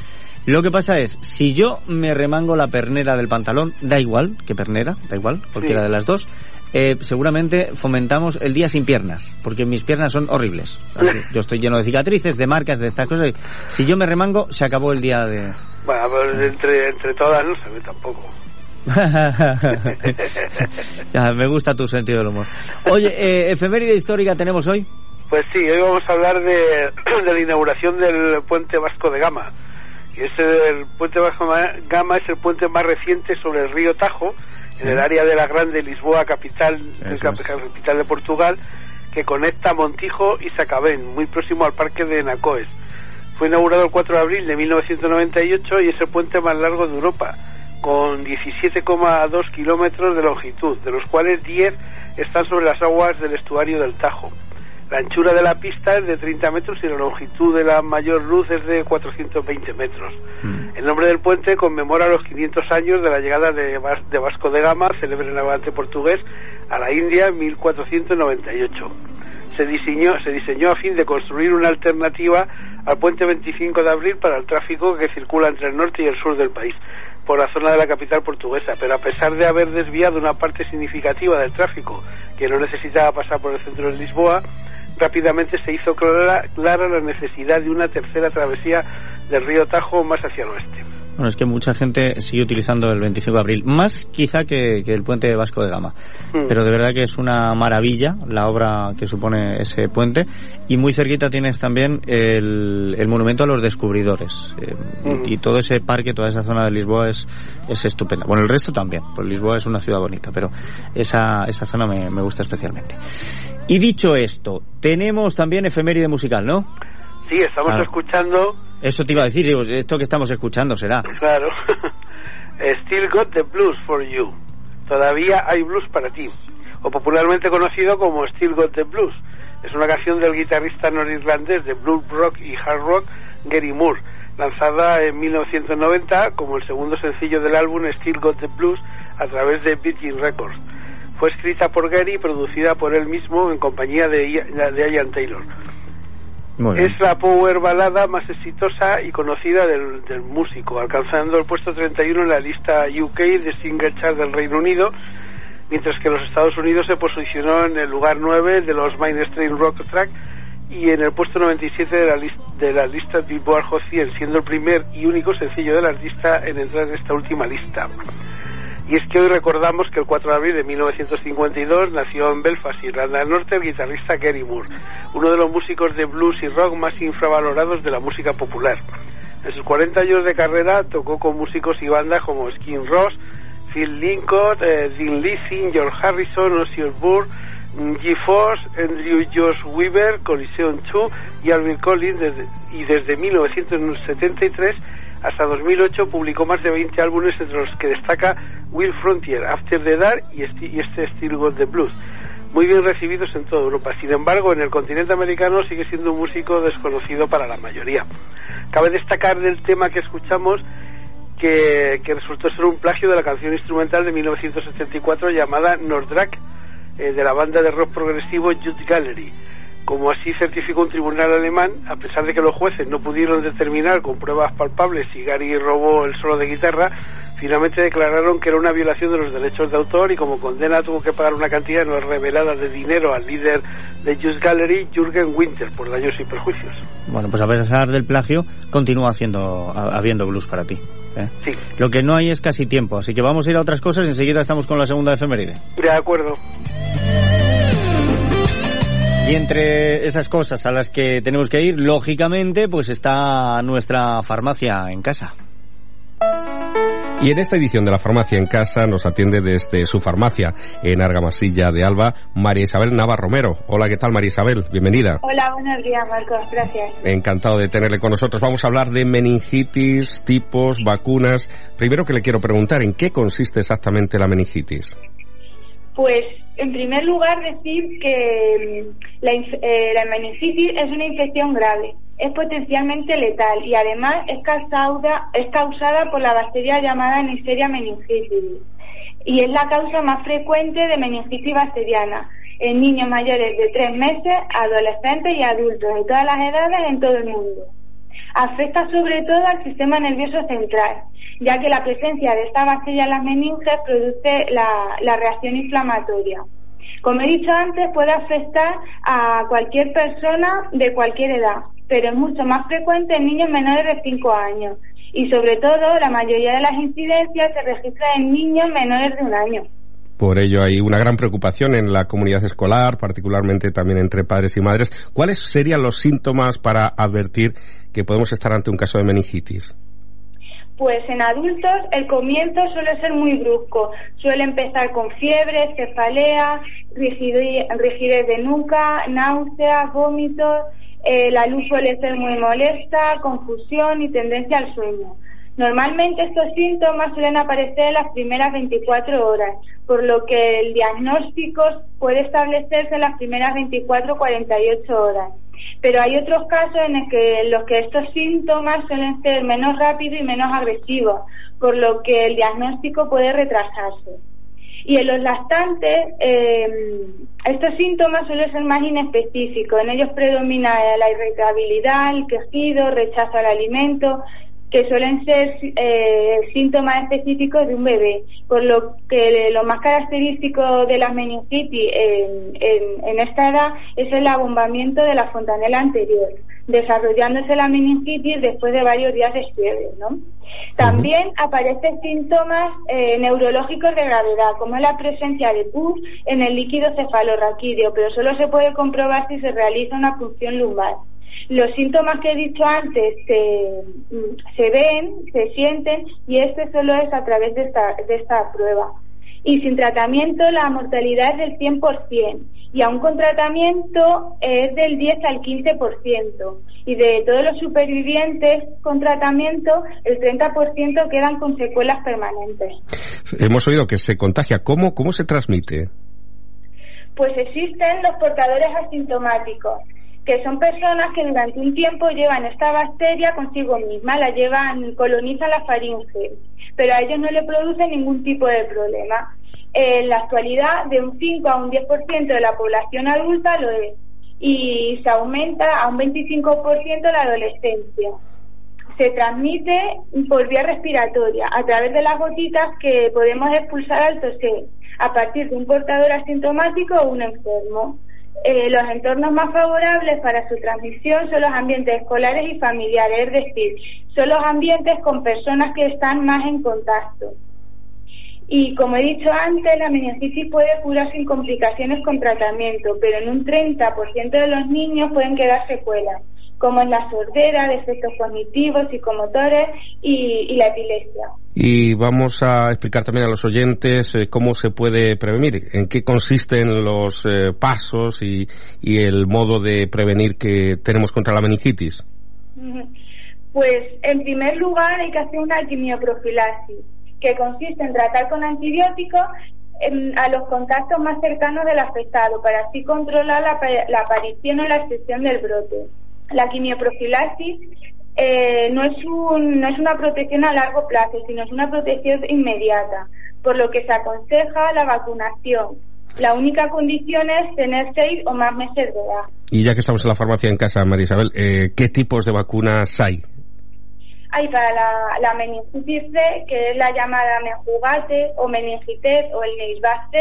Lo que pasa es, si yo me remango la pernera del pantalón, da igual, que pernera, da igual, cualquiera de las dos, eh, seguramente fomentamos el día sin piernas, porque mis piernas son horribles. Yo estoy lleno de cicatrices, de marcas, de estas cosas. Si yo me remango, se acabó el día de... Bueno, pues entre, entre todas no se ve tampoco. ya, me gusta tu sentido del humor. Oye, eh, efeméride histórica tenemos hoy. Pues sí, hoy vamos a hablar de, de la inauguración del puente Vasco de Gama. Y es el puente Vasco de Gama es el puente más reciente sobre el río Tajo, en el área de la Grande Lisboa, capital, capital de Portugal, que conecta Montijo y Sacabén, muy próximo al parque de Nacoes. Fue inaugurado el 4 de abril de 1998 y es el puente más largo de Europa, con 17,2 kilómetros de longitud, de los cuales 10 están sobre las aguas del estuario del Tajo. La anchura de la pista es de 30 metros y la longitud de la mayor luz es de 420 metros. Mm. El nombre del puente conmemora los 500 años de la llegada de, Vasco de Gama, célebre navegante portugués, a la India en 1498. Se diseñó, se diseñó a fin de construir una alternativa al puente 25 de abril para el tráfico que circula entre el norte y el sur del país por la zona de la capital portuguesa, pero a pesar de haber desviado una parte significativa del tráfico que no necesitaba pasar por el centro de Lisboa, rápidamente se hizo clara, clara la necesidad de una tercera travesía del río Tajo más hacia el oeste. Bueno, es que mucha gente sigue utilizando el 25 de abril, más quizá que, el puente Vasco de Gama. Hmm. Pero de verdad que es una maravilla la obra que supone ese puente. Y muy cerquita tienes también el, monumento a los descubridores. Eh, hmm. y, todo ese parque, toda esa zona de Lisboa es, es estupenda. Bueno, el resto también, pues Lisboa es una ciudad bonita, pero esa, esa zona me, me gusta especialmente. Y dicho esto, tenemos también efeméride musical, ¿no? Sí, estamos escuchando... Eso te iba a decir, digo, esto que estamos escuchando será. Claro. Still Got the Blues for You. Todavía hay blues para ti. O popularmente conocido como Still Got the Blues. Es una canción del guitarrista norirlandés de blues rock y hard rock Gary Moore, lanzada en 1990 como el segundo sencillo del álbum Still Got the Blues a través de Virgin Records. Fue escrita por Gary y producida por él mismo en compañía de, de Ian Taylor. Es la power balada más exitosa y conocida del, del, músico, alcanzando el puesto 31 en la lista UK de Single Chart del Reino Unido, mientras que los Estados Unidos se posicionó en el lugar 9 de los mainstream rock track y en el puesto 97 de la, de la lista Billboard Hot 100, siendo el primer y único sencillo del artista en entrar en esta última lista. Y es que hoy recordamos que el 4 de abril de 1952 nació en Belfast, Irlanda del Norte, el guitarrista Gary Moore, uno de los músicos de blues y rock más infravalorados de la música popular. En sus 40 años de carrera tocó con músicos y bandas como Skin Ross, Phil Lincoln, eh, Dean Lissing, George Harrison, Ozzy Osbourne, G-Force, Andrew Josh Weaver, Coliseum 2 y Alvin Collins y desde 1973 hasta 2008 publicó más de 20 álbumes entre los que destaca Will Frontier, After the Dark y este, Steel Gold the Blues, muy bien recibidos en toda Europa. Sin embargo, en el continente americano sigue siendo un músico desconocido para la mayoría. Cabe destacar del tema que escuchamos que, resultó ser un plagio de la canción instrumental de 1974 llamada Nordrak eh, de la banda de rock progresivo Youth Gallery. Como así certificó un tribunal alemán, a pesar de que los jueces no pudieron determinar con pruebas palpables si Gary robó el solo de guitarra, finalmente declararon que era una violación de los derechos de autor y como condena tuvo que pagar una cantidad no revelada de dinero al líder de Just Gallery, Jürgen Winter, por daños y perjuicios. Bueno, pues a pesar del plagio, continúa haciendo, habiendo blues para ti. ¿eh? Sí. Lo que no hay es casi tiempo, así que vamos a ir a otras cosas y enseguida estamos con la segunda efeméride. De acuerdo. Y entre esas cosas a las que tenemos que ir, lógicamente, pues está nuestra farmacia en casa. Y en esta edición de la farmacia en casa nos atiende desde su farmacia en Argamasilla de Alba, María Isabel Nava Romero. Hola, ¿qué tal María Isabel? Bienvenida. Hola, buenos días Marcos, gracias. Encantado de tenerle con nosotros. Vamos a hablar de meningitis, tipos, vacunas. Primero que le quiero preguntar, ¿en qué consiste exactamente la meningitis? Pues, en primer lugar, decir que mm, la, eh, la meningitis es una infección grave es potencialmente letal y además es causada, es causada por la bacteria llamada Neisseria meningitis y es la causa más frecuente de meningitis bacteriana en niños mayores de tres meses, adolescentes y adultos de todas las edades en todo el mundo. Afecta sobre todo al sistema nervioso central, ya que la presencia de esta bacteria en las meninges produce la, reacción inflamatoria. Como he dicho antes, puede afectar a cualquier persona de cualquier edad, pero es mucho más frecuente en niños menores de 5 años y sobre todo la mayoría de las incidencias se registran en niños menores de un año. Por ello hay una gran preocupación en la comunidad escolar, particularmente también entre padres y madres. ¿Cuáles serían los síntomas para advertir que podemos estar ante un caso de meningitis? Pues en adultos el comienzo suele ser muy brusco. Suele empezar con fiebre, cefalea, rigidez de nuca, náuseas, vómitos eh, la luz suele ser muy molesta, confusión y tendencia al sueño. Normalmente estos síntomas suelen aparecer en las primeras 24 horas, por lo que el diagnóstico puede establecerse en las primeras 24-48 horas. Pero hay otros casos en, que, los que estos síntomas suelen ser menos rápidos y menos agresivos, por lo que el diagnóstico puede retrasarse. Y en los lactantes, eh, estos síntomas suelen ser más inespecíficos. En ellos predomina la irritabilidad, el quejido, rechazo al alimento, que suelen ser eh, síntomas específicos de un bebé, por lo que lo más característico de la meningitis en, en, esta edad es el abombamiento de la fontanela anterior, desarrollándose la meningitis después de varios días de fiebre, ¿no? También aparecen síntomas eh, neurológicos de gravedad, como la presencia de pus en el líquido cefalorraquídeo, pero solo se puede comprobar si se realiza una punción lumbar. Los síntomas que he dicho antes se, mm, se ven, se sienten y este solo es a través de esta, de esta prueba. Y sin tratamiento la mortalidad es del 100% y aún con tratamiento es del 10 al 15%. Y de todos los supervivientes con tratamiento, el 30% quedan con secuelas permanentes. Hemos oído que se contagia. ¿Cómo, cómo se transmite? Pues existen los portadores asintomáticos, que son personas que durante un tiempo llevan esta bacteria consigo misma, la llevan, colonizan la faringe, pero a ellos no le produce ningún tipo de problema en la actualidad de un 5 a un 10% de la población adulta lo es y se aumenta a un 25% la adolescencia. Se transmite por vía respiratoria a través de las gotitas que podemos expulsar al toser a partir de un portador asintomático o un enfermo. Eh, los entornos más favorables para su transmisión son los ambientes escolares y familiares, es decir, son los ambientes con personas que están más en contacto. Y como he dicho antes, la meningitis puede curar sin complicaciones con tratamiento, pero en un 30% de los niños pueden quedar secuelas, como en la sordera, defectos cognitivos, psicomotores y, y la epilepsia. Y vamos a explicar también a los oyentes eh, cómo se puede prevenir, en qué consisten los eh, pasos y, y el modo de prevenir que tenemos contra la meningitis. Pues en primer lugar hay que hacer una quimioprofilaxis, que consiste en tratar con antibióticos em, a los contactos más cercanos del afectado para así controlar la, la aparición o la extensión del brote. La quimioprofilaxis eh, no, es un- no es una protección a largo plazo, sino es una protección inmediata, por lo que se aconseja la vacunación. La única condición es tener seis o más meses de edad. Y ya que estamos en la farmacia en casa, María Isabel, eh, ¿qué tipos de vacunas hay? Hay para la, la meningitis C, que es la llamada menjugate o meningitis o el Neisvac C.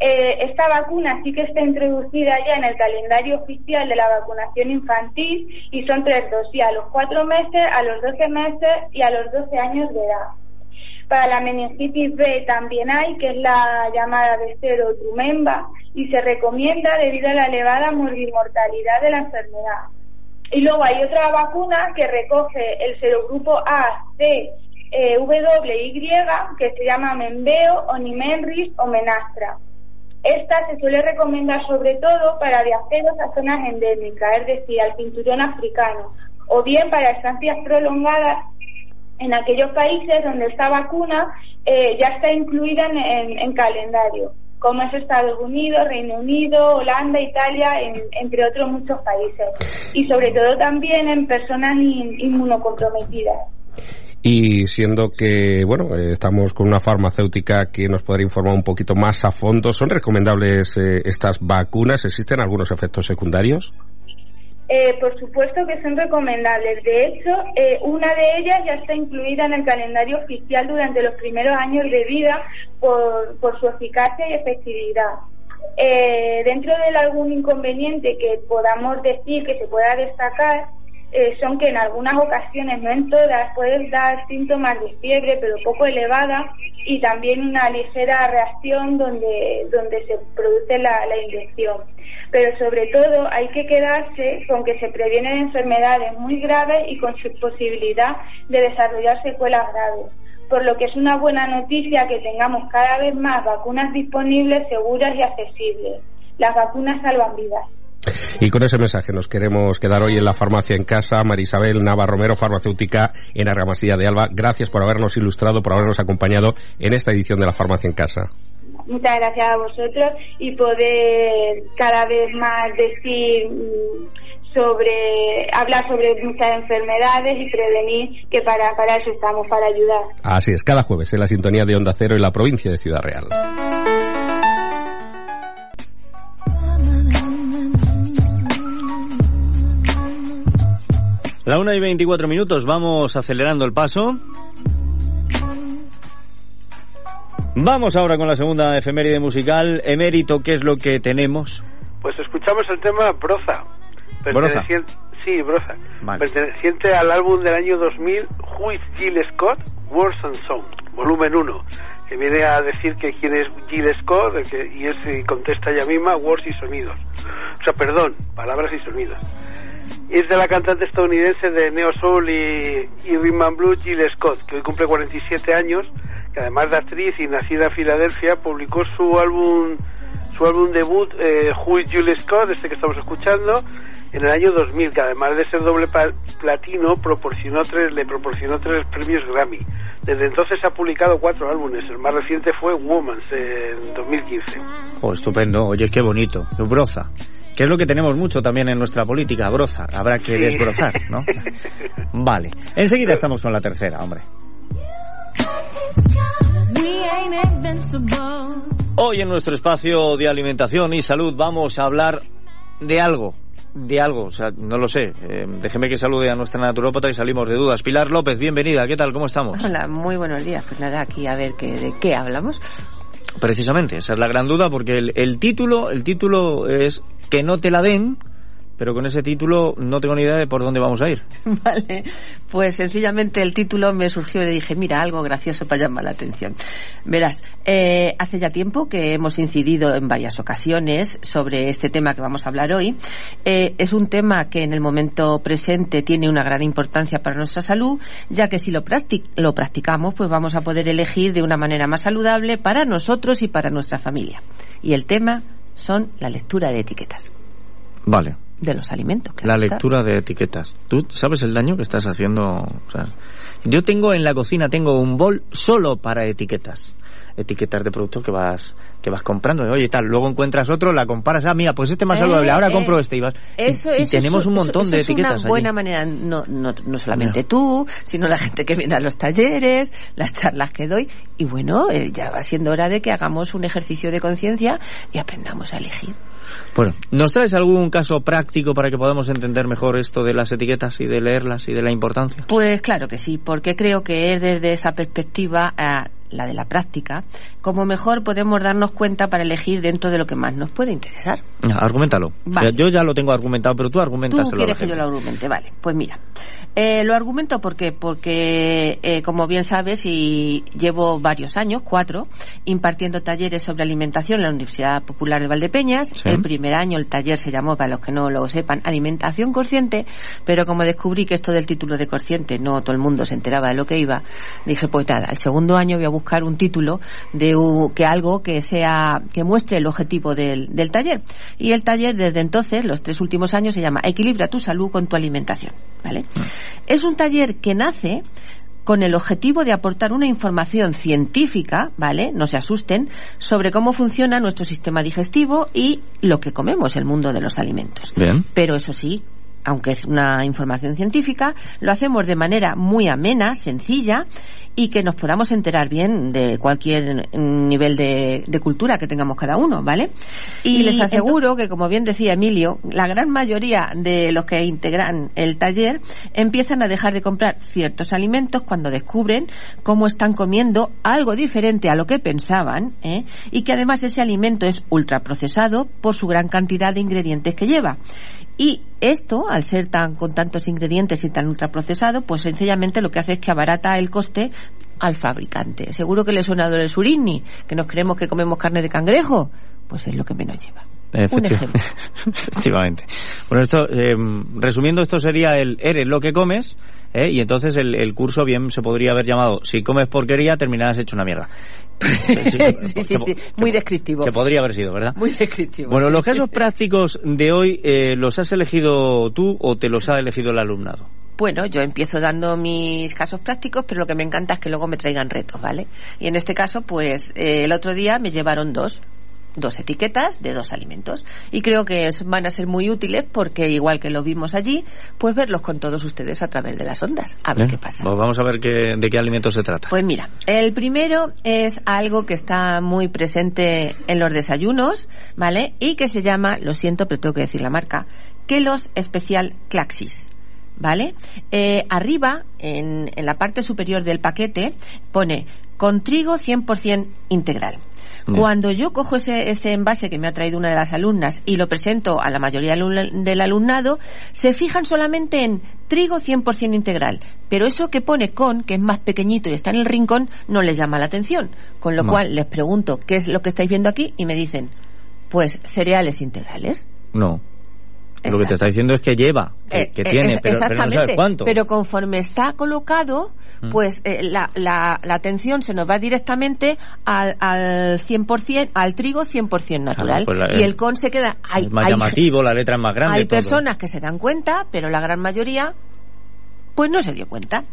Eh, esta vacuna sí que está introducida ya en el calendario oficial de la vacunación infantil y son tres dosis, a los cuatro meses, a los 12 meses y a los 12 años de edad. Para la meningitis B también hay, que es la llamada de cero trumemba, y se recomienda debido a la elevada morbimortalidad de la enfermedad. Y luego hay otra vacuna que recoge el serogrupo A, C, eh, W, Y, que se llama Membeo, Onimenris o Menastra. Esta se suele recomendar sobre todo para viajeros a zonas endémicas, es decir, al cinturón africano, o bien para estancias prolongadas en aquellos países donde esta vacuna eh, ya está incluida en, en- en calendario, como es Estados Unidos, Reino Unido, Holanda, Italia, en- entre otros muchos países. Y sobre todo también en personas in- inmunocomprometidas. Y siendo que, bueno, eh, estamos con una farmacéutica que nos podrá informar un poquito más a fondo, ¿son recomendables eh, estas vacunas? ¿Existen algunos efectos secundarios? Eh, por supuesto que son recomendables. De hecho, eh, una de ellas ya está incluida en el calendario oficial durante los primeros años de vida por, por su eficacia y efectividad. Eh, dentro de algún inconveniente que podamos decir que se pueda destacar, eh, son que en algunas ocasiones, no en todas, pueden dar síntomas de fiebre, pero poco elevada, y también una ligera reacción donde, donde se produce la, la inyección. Pero sobre todo hay que quedarse con que se previenen enfermedades muy graves y con su posibilidad de desarrollar secuelas graves. Por lo que es una buena noticia que tengamos cada vez más vacunas disponibles, seguras y accesibles. Las vacunas salvan vidas. Y con ese mensaje nos queremos quedar hoy en la farmacia en casa. Marisabel Nava Romero, farmacéutica en Argamasilla de Alba. Gracias por habernos ilustrado, por habernos acompañado en esta edición de la farmacia en casa. Muchas gracias a vosotros y poder cada vez más decir mm, sobre, hablar sobre muchas enfermedades y prevenir, que para, para eso estamos, para ayudar. Así es, cada jueves en la sintonía de Onda Cero en la provincia de Ciudad Real. La una y 24 minutos, vamos acelerando el paso. Vamos ahora con la segunda efeméride musical. Emérito, ¿qué es lo que tenemos? Pues escuchamos el tema Broza. Broza. Perteneciente- Sí, Broza. Vale. Perteneciente al álbum del año 2000, Who is Jill Scott? Words and Song, volumen 1. Que viene a decir que quién es Jill Scott y él se contesta ella misma Words y Sonidos. O sea, perdón, palabras y sonidos. Es de la cantante estadounidense de Neo Soul y, y Rhythm and Blues, Jill Scott, que hoy cumple 47 años, que además de actriz y nacida en Filadelfia, publicó su álbum su álbum debut, eh, Who is Jill Scott, este que estamos escuchando, en el año 2000, que además de ser doble platino, proporcionó tres, le proporcionó tres premios Grammy. Desde entonces ha publicado cuatro álbumes. El más reciente fue Womans, en 2015. Oh, estupendo. Oye, qué bonito. Broza. Que es lo que tenemos mucho también en nuestra política, broza. Habrá que Sí. desbrozar, ¿no? Vale. Enseguida estamos con la tercera, hombre. Hoy en nuestro espacio de alimentación y salud vamos a hablar de algo. De algo, o sea, no lo sé. Eh, déjeme que salude a nuestra naturópata y salimos de dudas. Pilar López, bienvenida. ¿Qué tal? ¿Cómo estamos? Hola, muy buenos días. Pues nada, aquí a ver qué, de qué hablamos. Precisamente, esa es la gran duda porque el, el título, el título es que no te la den, pero con ese título no tengo ni idea de por dónde vamos a ir. Vale, pues sencillamente el título me surgió y le dije, mira, algo gracioso para llamar la atención. Verás, eh, hace ya tiempo que hemos incidido en varias ocasiones sobre este tema que vamos a hablar hoy. Eh, es un tema que en el momento presente tiene una gran importancia para nuestra salud, ya que si lo, lo practicamos, pues vamos a poder elegir de una manera más saludable para nosotros y para nuestra familia. Y el tema son la lectura de etiquetas. Vale. De los alimentos. la lectura de etiquetas. ¿Tú sabes el daño que estás haciendo? yo tengo en la cocina tengo un bol solo para etiquetas etiquetas de productos que vas que vas comprando. Oye, tal, luego encuentras otro, la comparas, ah, mira, pues este más saludable, ahora eh, compro este y vas. Eso, y, tenemos un montón de etiquetas. Es una buena manera, no, no, no solamente tú, sino la gente que viene a los talleres, las charlas que doy. Y bueno, eh, ya va siendo hora de que hagamos un ejercicio de conciencia y aprendamos a elegir. Bueno, ¿nos traes algún caso práctico para que podamos entender mejor esto de las etiquetas y de leerlas y de la importancia? Pues claro que sí, porque creo que es desde esa perspectiva eh, la de la práctica, como mejor podemos darnos cuenta para elegir dentro de lo que más nos puede interesar. Argumentalo. Yo ya lo tengo argumentado, pero tú argumentas. Tú quieres que yo lo argumente, vale. Pues mira, eh, lo argumento porque, porque eh, como bien sabes, y llevo varios años, cuatro, impartiendo talleres sobre alimentación en la Universidad Popular de Valdepeñas. El primer año el taller se llamó, para los que no lo sepan, Alimentación Consciente, pero como descubrí que esto del título de consciente no todo el mundo se enteraba de lo que iba, dije, pues nada, el segundo año voy a buscar un título de que algo que sea que muestre el objetivo del, del taller. Y el taller desde entonces, los tres últimos años, se llama Equilibra tu salud con tu alimentación. ¿Vale? Mm. Es un taller que nace con el objetivo de aportar una información científica, ¿vale? No se asusten, sobre cómo funciona nuestro sistema digestivo y lo que comemos, el mundo de los alimentos. Bien. Pero eso sí, aunque es una información científica, lo hacemos de manera muy amena, sencilla y que nos podamos enterar bien de cualquier nivel de, cultura que tengamos cada uno, ¿vale? Y, les aseguro que, como bien decía Emilio, la gran mayoría de los que integran el taller empiezan a dejar de comprar ciertos alimentos cuando descubren cómo están comiendo algo diferente a lo que pensaban ¿eh? y que además ese alimento es ultraprocesado por su gran cantidad de ingredientes que lleva. Y esto, al ser tan con tantos ingredientes y tan ultraprocesado, pues sencillamente lo que hace es que abarata el coste al fabricante. Seguro que le suena el surini, que nos creemos que comemos carne de cangrejo, pues es lo que menos lleva. Efectivamente. Bueno, esto, eh, resumiendo, esto sería el eres lo que comes, ¿eh? y entonces el, el, curso bien se podría haber llamado si comes porquería terminarás hecho una mierda. Sí, sí, sí, muy descriptivo. Que podría haber sido, ¿verdad? Muy descriptivo. Bueno, los casos prácticos de hoy, eh, ¿los has elegido tú o te los ha elegido el alumnado? Bueno, yo empiezo dando mis casos prácticos, pero lo que me encanta es que luego me traigan retos, ¿vale? Y en este caso, pues eh, el otro día me llevaron dos dos etiquetas de dos alimentos. Y creo que van a ser muy útiles porque, igual que lo vimos allí, pues verlos con todos ustedes a través de las ondas. A ver qué pasa. Pues vamos a ver qué, de qué alimentos se trata. Pues mira, el primero es algo que está muy presente en los desayunos, ¿vale? Y que se llama, lo siento, pero tengo que decir la marca, Kelos Especial Claxis. ¿Vale? Eh, arriba, en, en la parte superior del paquete, pone con trigo 100% integral. Cuando yo cojo ese, ese envase que me ha traído una de las alumnas y lo presento a la mayoría del alumnado, se fijan solamente en trigo 100% integral. Pero eso que pone con, que es más pequeñito y está en el rincón, no les llama la atención. Con lo cual les pregunto, ¿qué es lo que estáis viendo aquí? Y me dicen, pues cereales integrales. No. Lo que te está diciendo es que lleva, que, eh, tiene, eh, pero, no sabes cuánto. Pero conforme está colocado. Pues eh, la, la, la, atención se nos va directamente al, al 100%, al trigo 100% natural. Pues y el, con se queda... Hay, es más llamativo, la letra es más grande. Hay personas que se dan cuenta, pero la gran mayoría pues no se dio cuenta.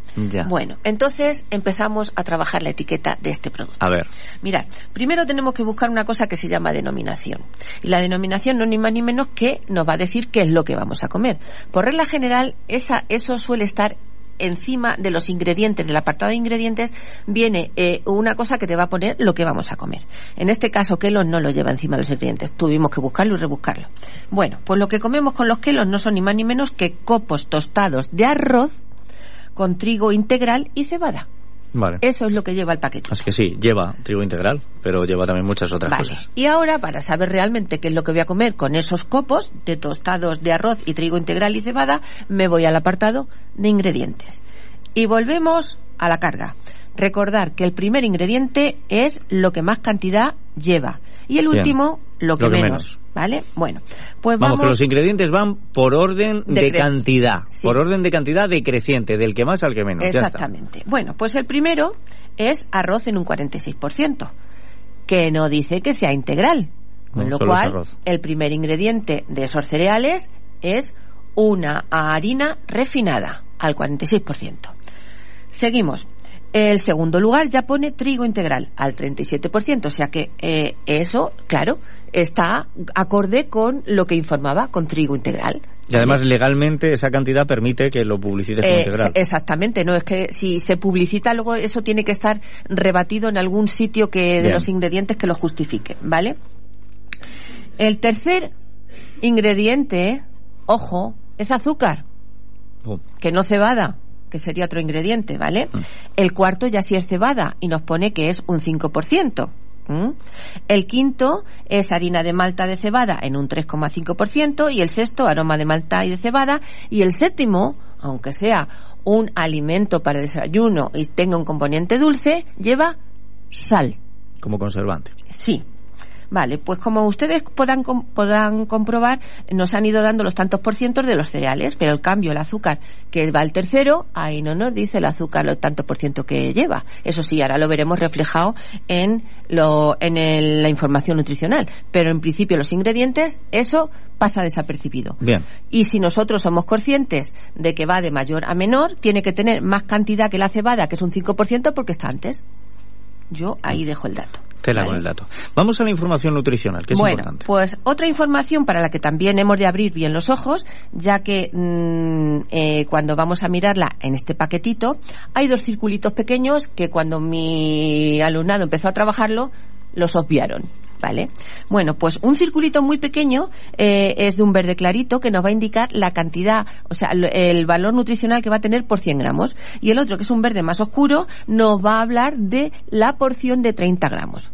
Bueno, entonces empezamos a trabajar la etiqueta de este producto. A ver. Mirad, primero tenemos que buscar una cosa que se llama denominación. Y la denominación no es ni más ni menos que nos va a decir qué es lo que vamos a comer. Por regla general, esa, eso suele estar encima de los ingredientes, del apartado de ingredientes, viene eh, una cosa que te va a poner lo que vamos a comer. En este caso, Kelos no lo lleva encima de los ingredientes. Tuvimos que buscarlo y rebuscarlo. Bueno, pues lo que comemos con los Kelos no son ni más ni menos que copos tostados de arroz con trigo integral y cebada. Vale. Eso es lo que lleva el paquete. Así que sí, lleva trigo integral, pero lleva también muchas otras Vale. cosas. Y ahora, para saber realmente qué es lo que voy a comer con esos copos de tostados de arroz y trigo integral y cebada, me voy al apartado de ingredientes. Y volvemos a la carga. Recordar que el primer ingrediente es lo que más cantidad lleva y el Bien. último lo que, Lo que menos. menos. ¿Vale? Bueno, pues Vamos, vamos. que los ingredientes van por orden de, cantidad. Sí. Por orden de cantidad decreciente, del que más al que menos. Ya está. Exactamente. Bueno, pues el primero es arroz en un 46%, que no dice que sea integral. Con No, lo cual, el primer ingrediente de esos cereales es una harina refinada, al 46%. Seguimos. El segundo lugar ya pone trigo integral al 37%, o sea que eh, eso, claro, está acorde con lo que informaba con trigo integral. Y además, legalmente, esa cantidad permite que lo publicites como Eh, integral. Exactamente, no es que si se publicita luego eso tiene que estar rebatido en algún sitio que de Bien. los ingredientes que lo justifique, ¿vale? El tercer ingrediente, ojo, es azúcar, Oh. que no cebada, que sería otro ingrediente, ¿vale? Mm. El cuarto ya sí es cebada y nos pone que es un 5%. ¿m? El quinto es harina de malta de cebada en un 3,5% y el sexto aroma de malta y de cebada y el séptimo, aunque sea un alimento para desayuno y tenga un componente dulce, lleva sal. Como conservante. Sí. Vale, pues como ustedes podrán, com- podrán comprobar, nos han ido dando los tantos por cientos de los cereales, pero el cambio, el azúcar, que va al tercero, ahí no nos dice el azúcar los tantos por ciento que lleva. Eso sí, ahora lo veremos reflejado en, lo, en el- la información nutricional. Pero en principio los ingredientes, eso pasa desapercibido. Bien. Y si nosotros somos conscientes de que va de mayor a menor, tiene que tener más cantidad que la cebada, que es un 5%, porque está antes. Yo ahí dejo el dato. Tela ¿vale? con el dato. Vamos a la información nutricional, que es bueno, importante. pues otra información para la que también hemos de abrir bien los ojos, ya que mm, eh, cuando vamos a mirarla en este paquetito, hay dos circulitos pequeños que cuando mi alumnado empezó a trabajarlo, los obviaron. ¿Vale? Bueno, pues un circulito muy pequeño eh, es de un verde clarito que nos va a indicar la cantidad, o sea, el valor nutricional que va a tener por 100 gramos. Y el otro, que es un verde más oscuro, nos va a hablar de la porción de 30 gramos.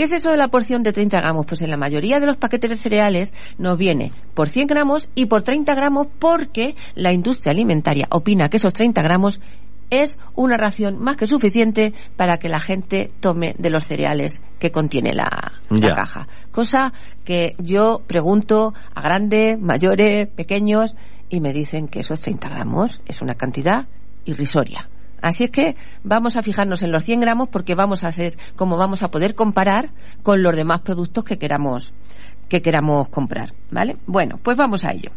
¿Qué es eso de la porción de 30 gramos? Pues en la mayoría de los paquetes de cereales nos viene por 100 gramos y por 30 gramos porque la industria alimentaria opina que esos 30 gramos es una ración más que suficiente para que la gente tome de los cereales que contiene la, la caja. Cosa que yo pregunto a grandes, mayores, pequeños y me dicen que esos 30 gramos es una cantidad irrisoria. Así es que vamos a fijarnos en los 100 gramos porque vamos a ser como vamos a poder comparar con los demás productos que queramos que queramos comprar, ¿vale? Bueno, pues vamos a ello.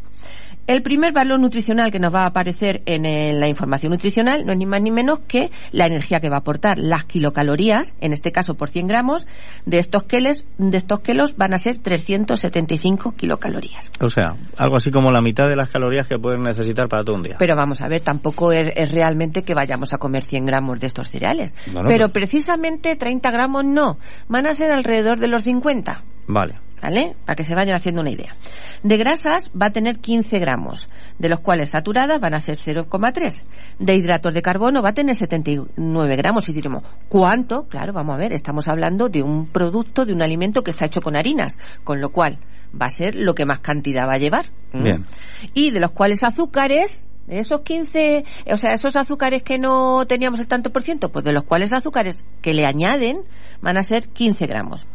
El primer valor nutricional que nos va a aparecer en la información nutricional no es ni más ni menos que la energía que va a aportar, las kilocalorías, en este caso por 100 gramos, de estos keles, de estos kilos van a ser 375 kilocalorías. O sea, algo así como la mitad de las calorías que pueden necesitar para todo un día. Pero vamos a ver, tampoco es, es realmente que vayamos a comer 100 gramos de estos cereales. Pero pues- precisamente 30 gramos no, van a ser alrededor de los 50. Vale. ¿Vale? Para que se vayan haciendo una idea. De grasas va a tener 15 gramos, de los cuales saturadas van a ser 0,3. De hidratos de carbono va a tener 79 gramos. Y diremos, ¿cuánto? Claro, vamos a ver, estamos hablando de un producto, de un alimento que está hecho con harinas, con lo cual va a ser lo que más cantidad va a llevar. Bien. y de los cuales azúcares, de esos 15, o sea, esos azúcares que no teníamos el tanto por ciento, pues de los cuales azúcares que le añaden van a ser 15 gramos.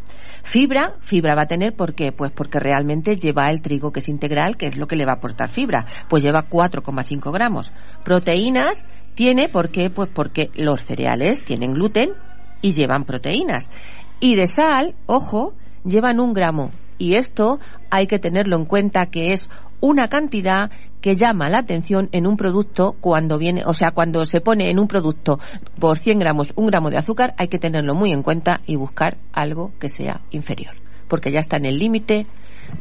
Fibra, fibra va a tener, ¿por qué? Pues porque realmente lleva el trigo que es integral, que es lo que le va a aportar fibra, pues lleva 4,5 gramos. Proteínas tiene, ¿por qué? Pues porque los cereales tienen gluten y llevan proteínas. Y de sal, ojo, llevan un gramo. Y esto hay que tenerlo en cuenta que es una cantidad que llama la atención en un producto cuando viene, o sea, cuando se pone en un producto por 100 gramos un gramo de azúcar, hay que tenerlo muy en cuenta y buscar algo que sea inferior, porque ya está en el límite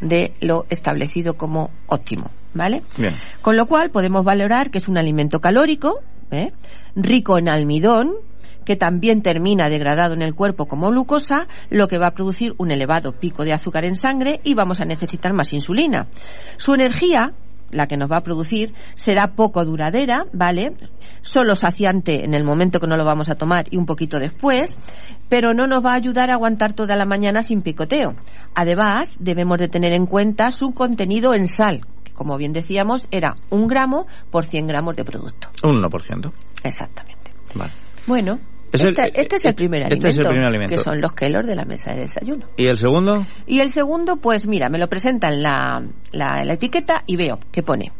de lo establecido como óptimo, ¿vale? Bien. Con lo cual podemos valorar que es un alimento calórico, ¿eh? rico en almidón, que también termina degradado en el cuerpo como glucosa, lo que va a producir un elevado pico de azúcar en sangre y vamos a necesitar más insulina. Su energía la que nos va a producir, será poco duradera, ¿vale? Solo saciante en el momento que no lo vamos a tomar y un poquito después, pero no nos va a ayudar a aguantar toda la mañana sin picoteo. Además, debemos de tener en cuenta su contenido en sal, que como bien decíamos, era un gramo por 100 gramos de producto. Un 1%. Exactamente. Vale. Bueno, Es este, el- este es el primer este alimento. es el primer alimento. Que son los Kellogg de la mesa de desayuno. ¿Y el segundo? Y el segundo, pues mira, me lo presentan la, la, la etiqueta y veo que pone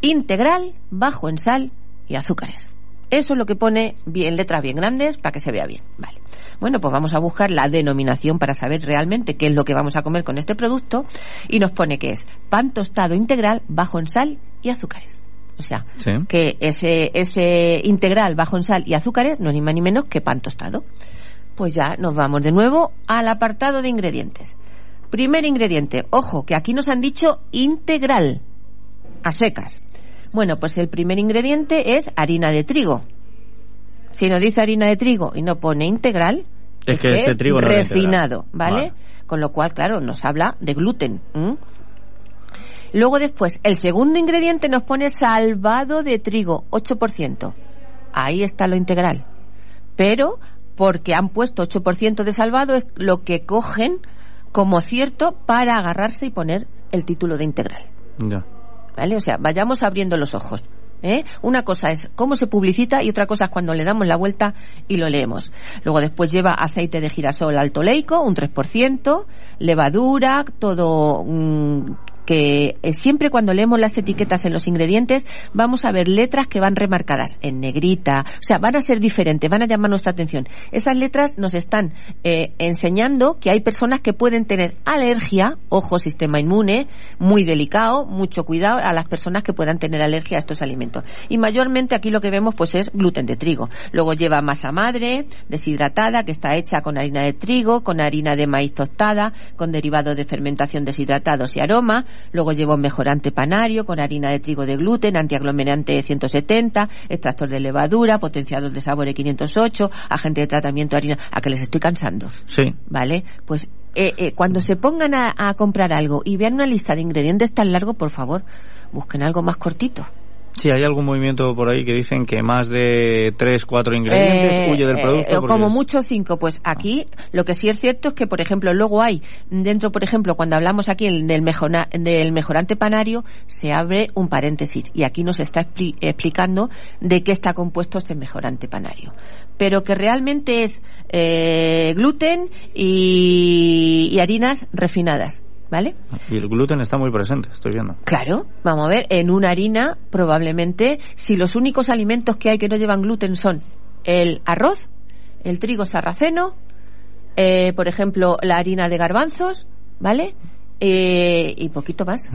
integral, bajo en sal y azúcares. Eso es lo que pone bien, letras bien grandes para que se vea bien. Vale. Bueno, pues vamos a buscar la denominación para saber realmente qué es lo que vamos a comer con este producto y nos pone que es pan tostado integral, bajo en sal y azúcares. O sea, Sí. que ese, ese integral bajo en sal y azúcares no es ni más ni menos que pan tostado. Pues ya nos vamos de nuevo al apartado de ingredientes. Primer ingrediente, ojo, que aquí nos han dicho integral, a secas. Bueno, pues el primer ingrediente es harina de trigo. Si nos dice harina de trigo y no pone integral, Es que ese trigo refinado. ¿vale? Vale. Con lo cual, claro, nos habla de gluten. ¿m? Luego después, el segundo ingrediente nos pone salvado de trigo, 8%. Ahí está lo integral. Pero porque han puesto 8% de salvado es lo que cogen como cierto para agarrarse y poner el título de integral. Ya. ¿Vale? O sea, vayamos abriendo los ojos. ¿eh? Una cosa es cómo se publicita y otra cosa es cuando le damos la vuelta y lo leemos. Luego después lleva aceite de girasol alto leico, un 3%, levadura, todo mm, que eh, siempre cuando leemos las etiquetas en los ingredientes vamos a ver letras que van remarcadas en negrita, o sea, van a ser diferentes, van a llamar nuestra atención. Esas letras nos están eh, enseñando que hay personas que pueden tener alergia, ojo, sistema inmune, muy delicado, mucho cuidado a las personas que puedan tener alergia a estos alimentos. Y mayormente aquí lo que vemos pues es gluten de trigo. Luego lleva masa madre, deshidratada, que está hecha con harina de trigo, con harina de maíz tostada, con derivados de fermentación deshidratados y aroma. Luego lleva un mejorante panario con harina de trigo de gluten, antiaglomerante 170, extractor de levadura, potenciador de sabor 508, agente de tratamiento de harina. A que les estoy cansando. Sí. ¿Vale? Pues eh, eh, cuando se pongan a, a comprar algo y vean una lista de ingredientes tan largo, por favor, busquen algo más cortito. Sí, hay algún movimiento por ahí que dicen que más de 3, 4 ingredientes Eh, huye del eh, producto. eh, como es- mucho cinco. Pues aquí lo que sí es cierto es que, por ejemplo, luego hay dentro, por ejemplo, cuando hablamos aquí el- del, mejora- del mejorante panario, se abre un paréntesis y aquí nos está expli- explicando de qué está compuesto este mejorante panario. Pero que realmente es eh, gluten y, y harinas refinadas. ¿Vale? Y el gluten está muy presente, estoy viendo. Claro, vamos a ver, en una harina probablemente si los únicos alimentos que hay que no llevan gluten son el arroz, el trigo sarraceno, eh, por ejemplo, la harina de garbanzos, ¿vale? Eh, y poquito más.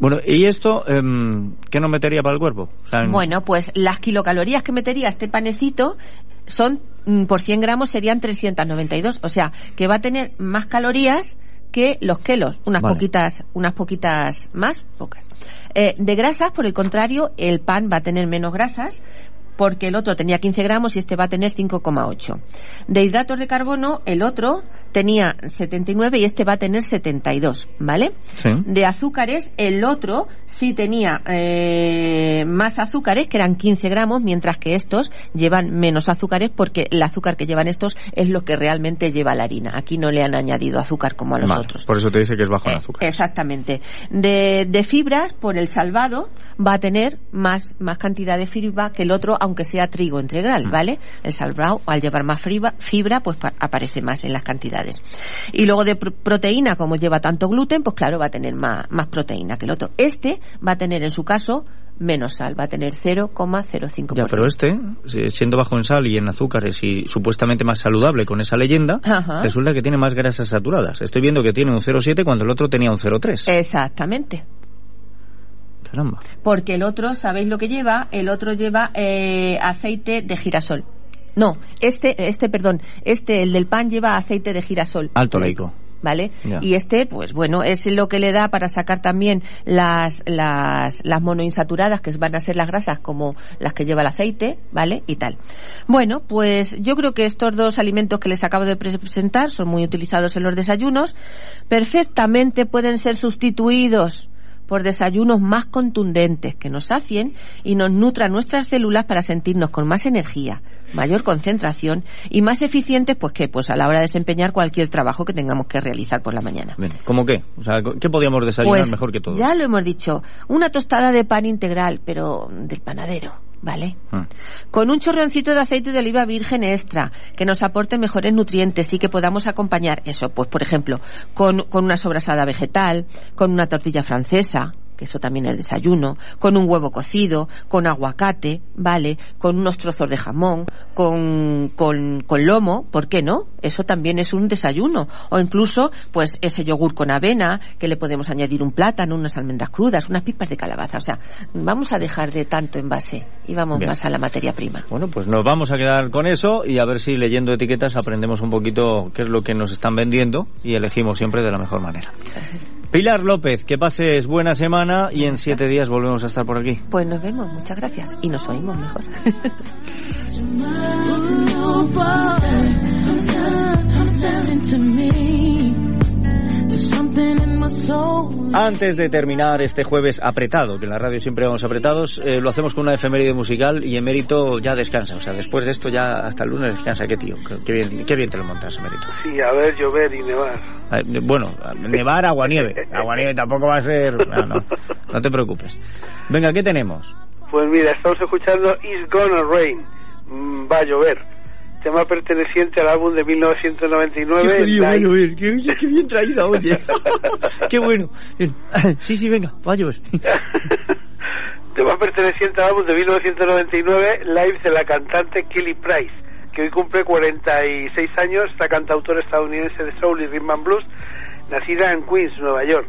Bueno, ¿y esto em, qué nos metería para el cuerpo? Bueno, pues las kilocalorías que metería este panecito son, mm, por 100 gramos serían 392, o sea, que va a tener más calorías que los kelos, unas Vale. poquitas, unas poquitas más, pocas. Eh, de grasas, por el contrario, el pan va a tener menos grasas porque el otro tenía 15 gramos y este va a tener 5,8. De hidratos de carbono, el otro tenía 79 y este va a tener 72, ¿vale? Sí. De azúcares, el otro sí tenía eh, más azúcares, que eran 15 gramos, mientras que estos llevan menos azúcares porque el azúcar que llevan estos es lo que realmente lleva la harina. Aquí no le han añadido azúcar como a los Vale, otros. Por eso te dice que es bajo en Eh, azúcar. Exactamente. De, de fibras, por el salvado, va a tener más, más cantidad de fibra que el otro, aunque sea trigo integral, Mm. ¿vale? El salvado, al llevar más fibra, pues pa- aparece más en las cantidades. Y luego de pr- proteína, como lleva tanto gluten, pues claro, va a tener más, más proteína que el otro. Este va a tener, en su caso, menos sal, va a tener 0,05%. Ya, pero este, si- siendo bajo en sal y en azúcares y supuestamente más saludable con esa leyenda, Ajá. resulta que tiene más grasas saturadas. Estoy viendo que tiene un 0,7 cuando el otro tenía un 0,3. Exactamente. Caramba. Porque el otro, ¿sabéis lo que lleva? El otro lleva eh, aceite de girasol. No, este, este, perdón, este, el del pan lleva aceite de girasol. Alto leico. ¿Vale? Ya. Y este, pues bueno, es lo que le da para sacar también las, las, las monoinsaturadas, que van a ser las grasas como las que lleva el aceite, ¿vale? Y tal. Bueno, pues yo creo que estos dos alimentos que les acabo de presentar son muy utilizados en los desayunos. Perfectamente pueden ser sustituidos por desayunos más contundentes que nos sacien y nos nutran nuestras células para sentirnos con más energía, mayor concentración y más eficientes pues que pues a la hora de desempeñar cualquier trabajo que tengamos que realizar por la mañana. ¿Cómo qué? O sea, ¿qué podíamos desayunar Pues, mejor que todo? Ya lo hemos dicho, una tostada de pan integral, pero del panadero, ¿vale? Ah. Con un chorroncito de aceite de oliva virgen extra, que nos aporte mejores nutrientes y que podamos acompañar eso, pues por ejemplo, con, con una sobrasada vegetal, con una tortilla francesa, que eso también es desayuno, con un huevo cocido, con aguacate, ¿vale? Con unos trozos de jamón, con, con, con lomo, ¿por qué no? Eso también es un desayuno. O incluso, pues, ese yogur con avena, que le podemos añadir un plátano, unas almendras crudas, unas pipas de calabaza. O sea, vamos a dejar de tanto envase y vamos Bien. más a la materia prima. Bueno, pues nos vamos a quedar con eso y a ver si leyendo etiquetas aprendemos un poquito qué es lo que nos están vendiendo y elegimos siempre de la mejor manera. Pilar López, que pases buena semana y en siete días volvemos a estar por aquí. Pues nos vemos, muchas gracias. Y nos oímos mejor. Antes de terminar este jueves apretado, que en la radio siempre vamos apretados, eh, lo hacemos con una efeméride musical y Emérito ya descansa. O sea, después de esto ya hasta el lunes descansa. Qué tío, qué, bien, qué bien te lo montas, Emérito. Sí, a ver, llover y nevar. Eh, Bueno, nevar, aguanieve. Aguanieve tampoco va a ser... No, no, no te preocupes. Venga, ¿qué tenemos? Pues mira, estamos escuchando It's Gonna Rain. Mm, va a llover. Tema perteneciente al álbum de 1999. Qué Live. llover. Qué, bien- qué bien traída, oye. qué bueno. Sí, sí, venga, va a llover. Tema perteneciente al álbum de 1999, Live de la cantante Kelly Price, que hoy cumple 46 años, esta cantautora estadounidense de soul y rhythm and blues, nacida en Queens, Nueva York.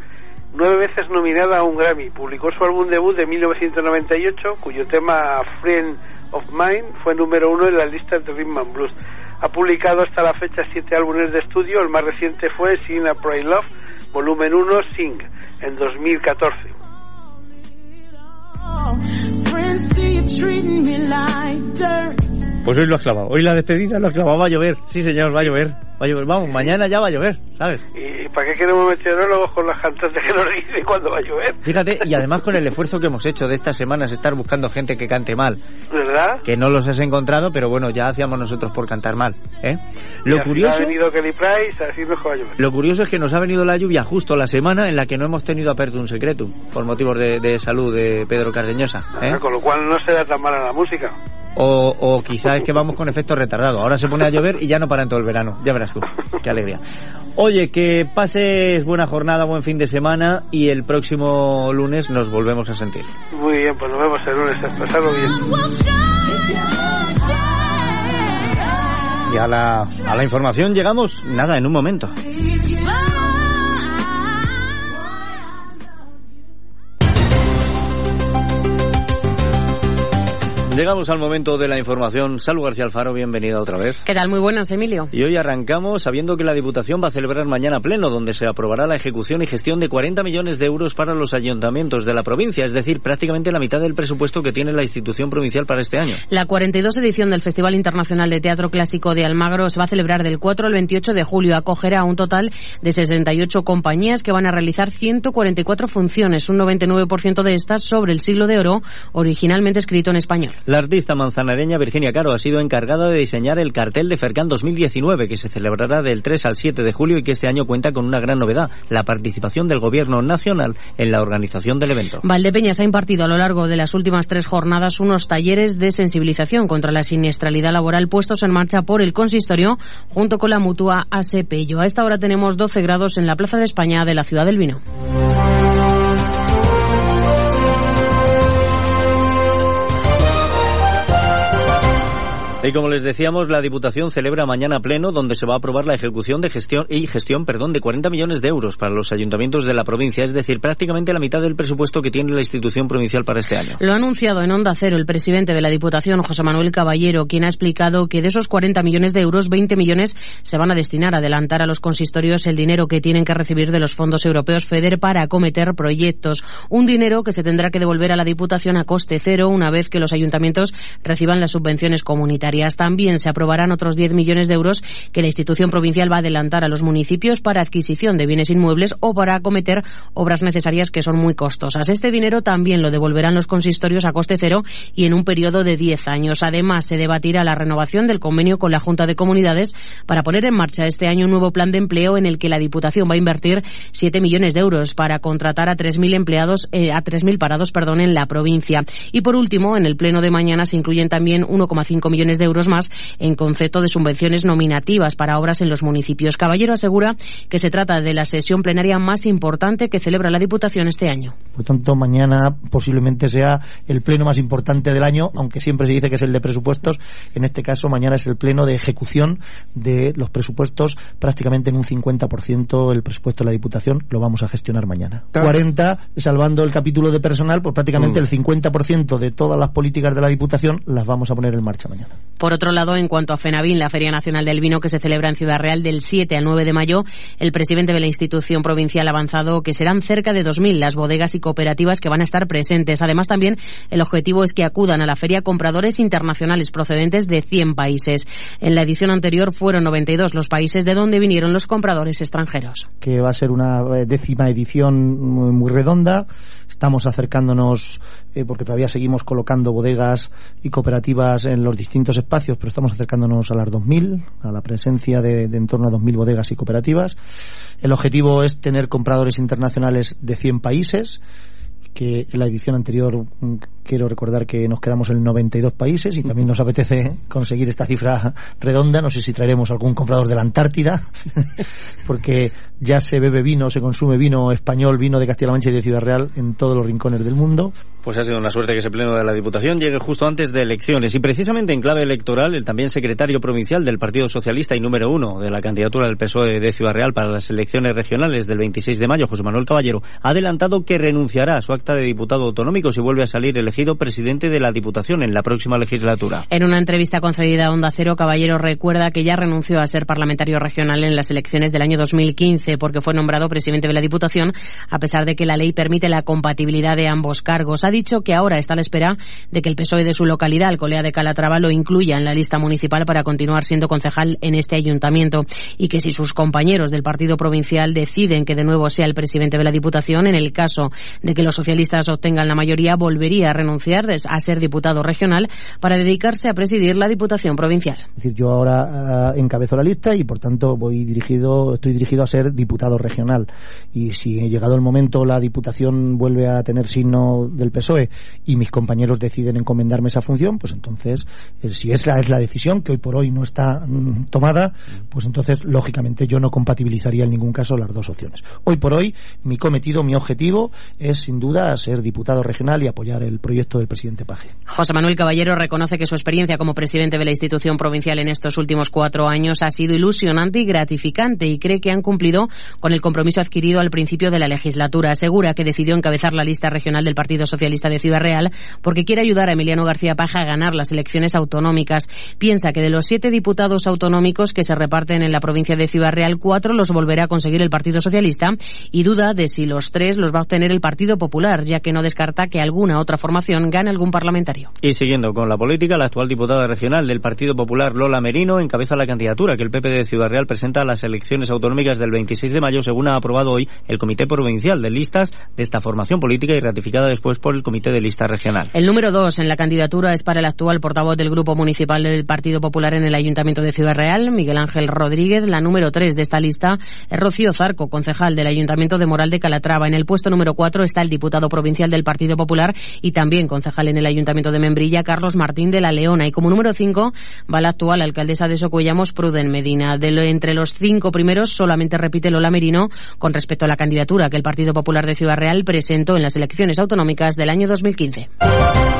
Nueve veces nominada a un Grammy, publicó su álbum debut de 1998, cuyo tema Friend of Mine fue número uno en las listas de rhythm and blues. Ha publicado hasta la fecha siete álbumes de estudio, el más reciente fue Sing a Pray Love, volumen 1, Sing, en 2014. Pues hoy lo has clavado. Hoy la despedida lo has clavado. Va a llover. Sí, señor, va a llover. Va a llover. Vamos, mañana ya va a llover, ¿sabes? ¿Y para qué queremos meteorólogos con las cantantes que nos dicen cuándo va a llover? Fíjate, y además con el esfuerzo que hemos hecho de estas semanas, estar buscando gente que cante mal. ¿Verdad? Que no los has encontrado, pero bueno, ya hacíamos nosotros por cantar mal. ¿eh? Lo curioso, Ha venido Kelly Price, así va a llover. lo curioso es que nos ha venido la lluvia justo la semana en la que no hemos tenido aperto un secreto, por motivos de, de salud de Pedro Cardeñosa. ¿eh? Con lo cual no será tan mala la música. O, o quizá es que vamos con efecto retardado. Ahora se pone a llover y ya no para en todo el verano. Ya verás tú. Qué alegría. Oye, que pases buena jornada, buen fin de semana y el próximo lunes nos volvemos a sentir. Muy bien, pues nos vemos el lunes. Pasarlo bien. Y a la, a la información llegamos, nada, en un momento. Llegamos al momento de la información. Salud García Alfaro, bienvenida otra vez. ¿Qué tal? Muy buenas, Emilio. Y hoy arrancamos sabiendo que la Diputación va a celebrar mañana pleno, donde se aprobará la ejecución y gestión de 40 millones de euros para los ayuntamientos de la provincia, es decir, prácticamente la mitad del presupuesto que tiene la institución provincial para este año. La 42 edición del Festival Internacional de Teatro Clásico de Almagro se va a celebrar del 4 al 28 de julio. Acogerá a un total de 68 compañías que van a realizar 144 funciones, un 99% de estas sobre el siglo de oro, originalmente escrito en español. La artista manzanareña Virginia Caro ha sido encargada de diseñar el cartel de Fercán 2019, que se celebrará del 3 al 7 de julio y que este año cuenta con una gran novedad, la participación del Gobierno Nacional en la organización del evento. Valdepeñas ha impartido a lo largo de las últimas tres jornadas unos talleres de sensibilización contra la siniestralidad laboral puestos en marcha por el consistorio junto con la mutua ASEPELLO. A esta hora tenemos 12 grados en la Plaza de España de la Ciudad del Vino. Y como les decíamos, la Diputación celebra mañana pleno donde se va a aprobar la ejecución de gestión y gestión, perdón, de 40 millones de euros para los ayuntamientos de la provincia, es decir, prácticamente la mitad del presupuesto que tiene la institución provincial para este año. Lo ha anunciado en Onda Cero el presidente de la Diputación, José Manuel Caballero, quien ha explicado que de esos 40 millones de euros, 20 millones se van a destinar a adelantar a los consistorios el dinero que tienen que recibir de los fondos europeos FEDER para acometer proyectos. Un dinero que se tendrá que devolver a la Diputación a coste cero una vez que los ayuntamientos reciban las subvenciones comunitarias. También se aprobarán otros 10 millones de euros que la institución provincial va a adelantar a los municipios para adquisición de bienes inmuebles o para acometer obras necesarias que son muy costosas. Este dinero también lo devolverán los consistorios a coste cero y en un periodo de 10 años. Además, se debatirá la renovación del convenio con la Junta de Comunidades para poner en marcha este año un nuevo plan de empleo en el que la Diputación va a invertir 7 millones de euros para contratar a 3.000 empleados, eh, a 3.000 parados, perdón, en la provincia. Y por último, en el pleno de mañana se incluyen también 1,5 millones de euros más en concepto de subvenciones nominativas para obras en los municipios. Caballero asegura que se trata de la sesión plenaria más importante que celebra la Diputación este año. Por tanto, mañana posiblemente sea el pleno más importante del año, aunque siempre se dice que es el de presupuestos. En este caso, mañana es el pleno de ejecución de los presupuestos, prácticamente en un 50% el presupuesto de la Diputación lo vamos a gestionar mañana. 40, salvando el capítulo de personal, pues prácticamente mm. el 50% de todas las políticas de la Diputación las vamos a poner en marcha mañana. Por otro lado, en cuanto a FENAVIN, la Feria Nacional del Vino que se celebra en Ciudad Real del 7 al 9 de mayo, el presidente de la institución provincial ha avanzado que serán cerca de 2.000 las bodegas y cooperativas que van a estar presentes. Además, también el objetivo es que acudan a la feria compradores internacionales procedentes de 100 países. En la edición anterior fueron 92 los países de donde vinieron los compradores extranjeros. Que va a ser una eh, décima edición muy redonda Estamos acercándonos, eh, porque todavía seguimos colocando bodegas y cooperativas en los distintos espacios, pero estamos acercándonos a las 2.000, a la presencia de, de en torno a 2.000 bodegas y cooperativas. El objetivo es tener compradores internacionales de 100 países que en la edición anterior mm, quiero recordar que nos quedamos en 92 países y también nos apetece conseguir esta cifra redonda. No sé si traeremos algún comprador de la Antártida, porque ya se bebe vino, se consume vino español, vino de Castilla-La Mancha y de Ciudad Real en todos los rincones del mundo. Pues ha sido una suerte que ese pleno de la Diputación llegue justo antes de elecciones. Y precisamente en clave electoral, el también secretario provincial del Partido Socialista y número uno de la candidatura del PSOE de Ciudad Real para las elecciones regionales del 26 de mayo, José Manuel Caballero, ha adelantado que renunciará a su acta de diputado autonómico si vuelve a salir elegido presidente de la Diputación en la próxima legislatura. En una entrevista concedida a Onda Cero, Caballero recuerda que ya renunció a ser parlamentario regional en las elecciones del año 2015 porque fue nombrado presidente de la Diputación, a pesar de que la ley permite la compatibilidad de ambos cargos ha dicho que ahora está a la espera de que el PSOE de su localidad, Alcolea de Calatrava, lo incluya en la lista municipal para continuar siendo concejal en este ayuntamiento y que si sus compañeros del partido provincial deciden que de nuevo sea el presidente de la Diputación, en el caso de que los socialistas obtengan la mayoría, volvería a renunciar a ser diputado regional para dedicarse a presidir la Diputación provincial. Es decir, yo ahora uh, encabezo la lista y por tanto voy dirigido, estoy dirigido a ser diputado regional. Y si llegado el momento la Diputación vuelve a tener signo del PSOE y mis compañeros deciden encomendarme esa función, pues entonces, eh, si esa es la decisión, que hoy por hoy no está mm, tomada, pues entonces, lógicamente, yo no compatibilizaría en ningún caso las dos opciones. Hoy por hoy, mi cometido, mi objetivo es, sin duda, ser diputado regional y apoyar el proyecto del presidente Paje. José Manuel Caballero reconoce que su experiencia como presidente de la institución provincial en estos últimos cuatro años ha sido ilusionante y gratificante y cree que han cumplido con el compromiso adquirido al principio de la legislatura. Asegura que decidió encabezar la lista regional del Partido Socialista de Ciudad Real porque quiere ayudar a Emiliano García Paja a ganar las elecciones autonómicas. Piensa que de los siete diputados autonómicos que se reparten en la provincia de Ciudad Real, cuatro los volverá a conseguir el Partido Socialista y duda de si los tres los va a obtener el Partido Popular, ya que no descarta que alguna otra formación gane algún parlamentario. Y siguiendo con la política, la actual diputada regional del Partido Popular, Lola Merino, encabeza la candidatura que el PP de Ciudad Real presenta a las elecciones autonómicas del 26 de mayo, según ha aprobado hoy el Comité Provincial de Listas de esta formación política y ratificada después por el Comité de Listas Regional. El número dos en la candidatura es para el actual portavoz del Grupo Municipal del Partido Popular en el Ayuntamiento de Ciudad Real, Miguel Ángel Rodríguez. La número tres de esta lista es Rocío Zarco, concejal del Ayuntamiento de Moral de Calatrava. En el puesto número cuatro está el diputado provincial del Partido Popular y también concejal en el Ayuntamiento de Membrilla, Carlos Martín de la Leona. Y como número cinco va la actual alcaldesa de Socuellamos, Pruden Medina. De entre los cinco primeros solamente repite Lola Merino con respecto a la candidatura que el Partido Popular de Ciudad Real presentó en las elecciones autonómicas del año 2015.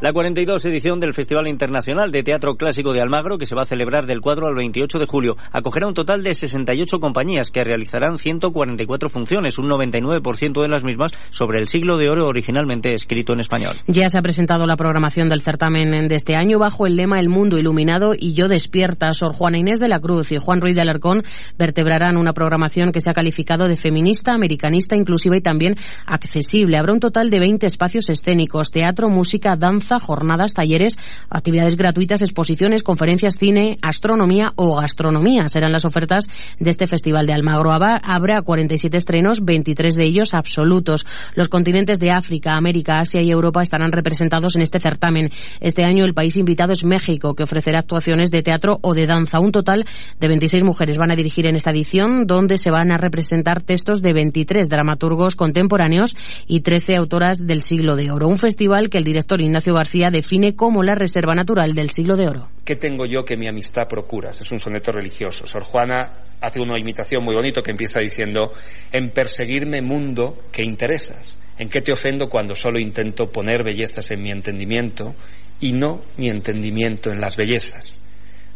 La 42 edición del Festival Internacional de Teatro Clásico de Almagro, que se va a celebrar del 4 al 28 de julio, acogerá un total de 68 compañías que realizarán 144 funciones, un 99% de las mismas sobre el siglo de oro originalmente escrito en español. Ya se ha presentado la programación del certamen de este año bajo el lema El mundo iluminado y yo despierta. Sor Juana Inés de la Cruz y Juan Ruiz de Alarcón vertebrarán una programación que se ha calificado de feminista, americanista, inclusiva y también accesible. Habrá un total de 20 espacios escénicos, teatro, música, danza, danza, jornadas, talleres, actividades gratuitas, exposiciones, conferencias, cine, astronomía o gastronomía. Serán las ofertas de este Festival de Almagro. Habrá 47 estrenos, 23 de ellos absolutos. Los continentes de África, América, Asia y Europa estarán representados en este certamen. Este año el país invitado es México, que ofrecerá actuaciones de teatro o de danza. Un total de 26 mujeres van a dirigir en esta edición, donde se van a representar textos de 23 dramaturgos contemporáneos y 13 autoras del siglo de oro. Un festival que el director Ignacio García define como la reserva natural del siglo de oro. ¿Qué tengo yo que mi amistad procuras? Es un soneto religioso. Sor Juana hace una imitación muy bonito que empieza diciendo en perseguirme mundo que interesas. ¿En qué te ofendo cuando solo intento poner bellezas en mi entendimiento y no mi entendimiento en las bellezas?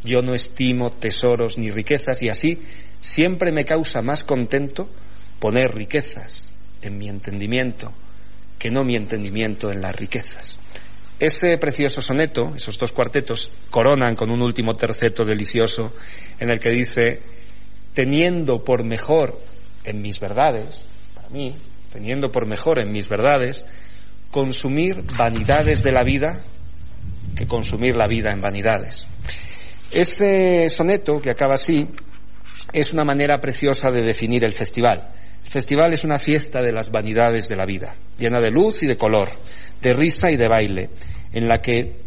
Yo no estimo tesoros ni riquezas y así siempre me causa más contento poner riquezas en mi entendimiento que no mi entendimiento en las riquezas. Ese precioso soneto, esos dos cuartetos, coronan con un último terceto delicioso en el que dice, teniendo por mejor en mis verdades, para mí, teniendo por mejor en mis verdades, consumir vanidades de la vida que consumir la vida en vanidades. Ese soneto, que acaba así, es una manera preciosa de definir el festival. El festival es una fiesta de las vanidades de la vida, llena de luz y de color, de risa y de baile, en la que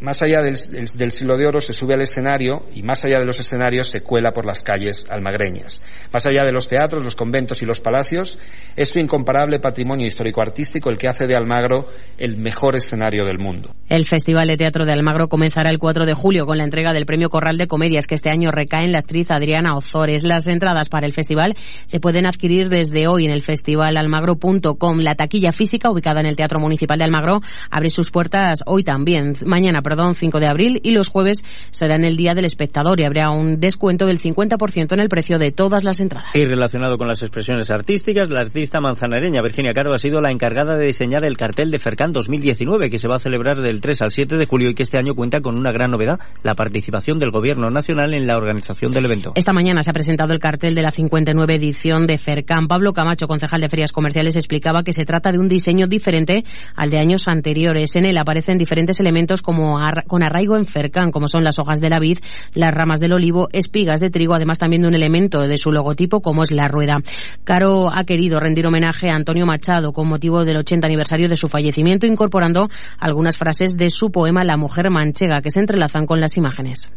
más allá del, del, siglo de oro se sube al escenario y más allá de los escenarios se cuela por las calles almagreñas. Más allá de los teatros, los conventos y los palacios, es su incomparable patrimonio histórico-artístico el que hace de Almagro el mejor escenario del mundo. El Festival de Teatro de Almagro comenzará el 4 de julio con la entrega del Premio Corral de Comedias que este año recae en la actriz Adriana Ozores. Las entradas para el festival se pueden adquirir desde hoy en el festivalalmagro.com. La taquilla física ubicada en el Teatro Municipal de Almagro abre sus puertas hoy también. Mañana perdón, 5 de abril y los jueves serán el Día del Espectador y habrá un descuento del 50% en el precio de todas las entradas. Y relacionado con las expresiones artísticas, la artista manzanareña Virginia Caro ha sido la encargada de diseñar el cartel de Fercan 2019 que se va a celebrar del 3 al 7 de julio y que este año cuenta con una gran novedad, la participación del Gobierno Nacional en la organización del evento. Esta mañana se ha presentado el cartel de la 59 edición de Fercan. Pablo Camacho, concejal de Ferias Comerciales, explicaba que se trata de un diseño diferente al de años anteriores. En él aparecen diferentes elementos como con arraigo en Fercan, como son las hojas de la vid, las ramas del olivo, espigas de trigo, además también de un elemento de su logotipo como es la rueda. Caro ha querido rendir homenaje a Antonio Machado con motivo del 80 aniversario de su fallecimiento, incorporando algunas frases de su poema La mujer manchega que se entrelazan con las imágenes.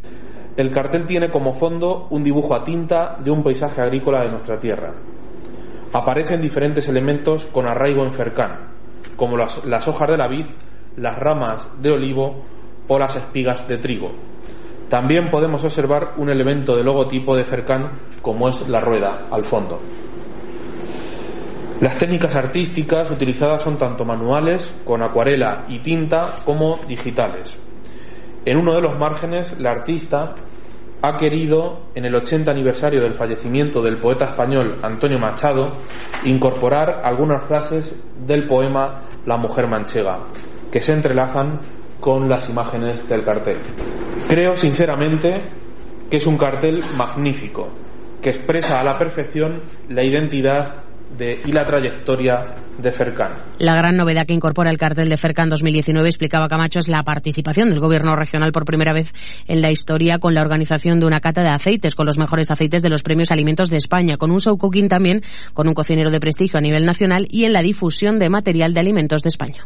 El cartel tiene como fondo un dibujo a tinta de un paisaje agrícola de nuestra tierra. Aparecen diferentes elementos con arraigo en Fercan, como las, las hojas de la vid, las ramas de olivo o las espigas de trigo. También podemos observar un elemento de logotipo de Fercan como es la rueda al fondo. Las técnicas artísticas utilizadas son tanto manuales, con acuarela y tinta, como digitales. En uno de los márgenes, la artista ha querido, en el 80 aniversario del fallecimiento del poeta español Antonio Machado, incorporar algunas frases del poema La mujer manchega, que se entrelazan con las imágenes del cartel. Creo sinceramente que es un cartel magnífico, que expresa a la perfección la identidad de, y la trayectoria de Fercan. La gran novedad que incorpora el cartel de Fercan 2019, explicaba Camacho, es la participación del gobierno regional por primera vez en la historia con la organización de una cata de aceites con los mejores aceites de los premios Alimentos de España, con un show cooking también, con un cocinero de prestigio a nivel nacional y en la difusión de material de alimentos de España.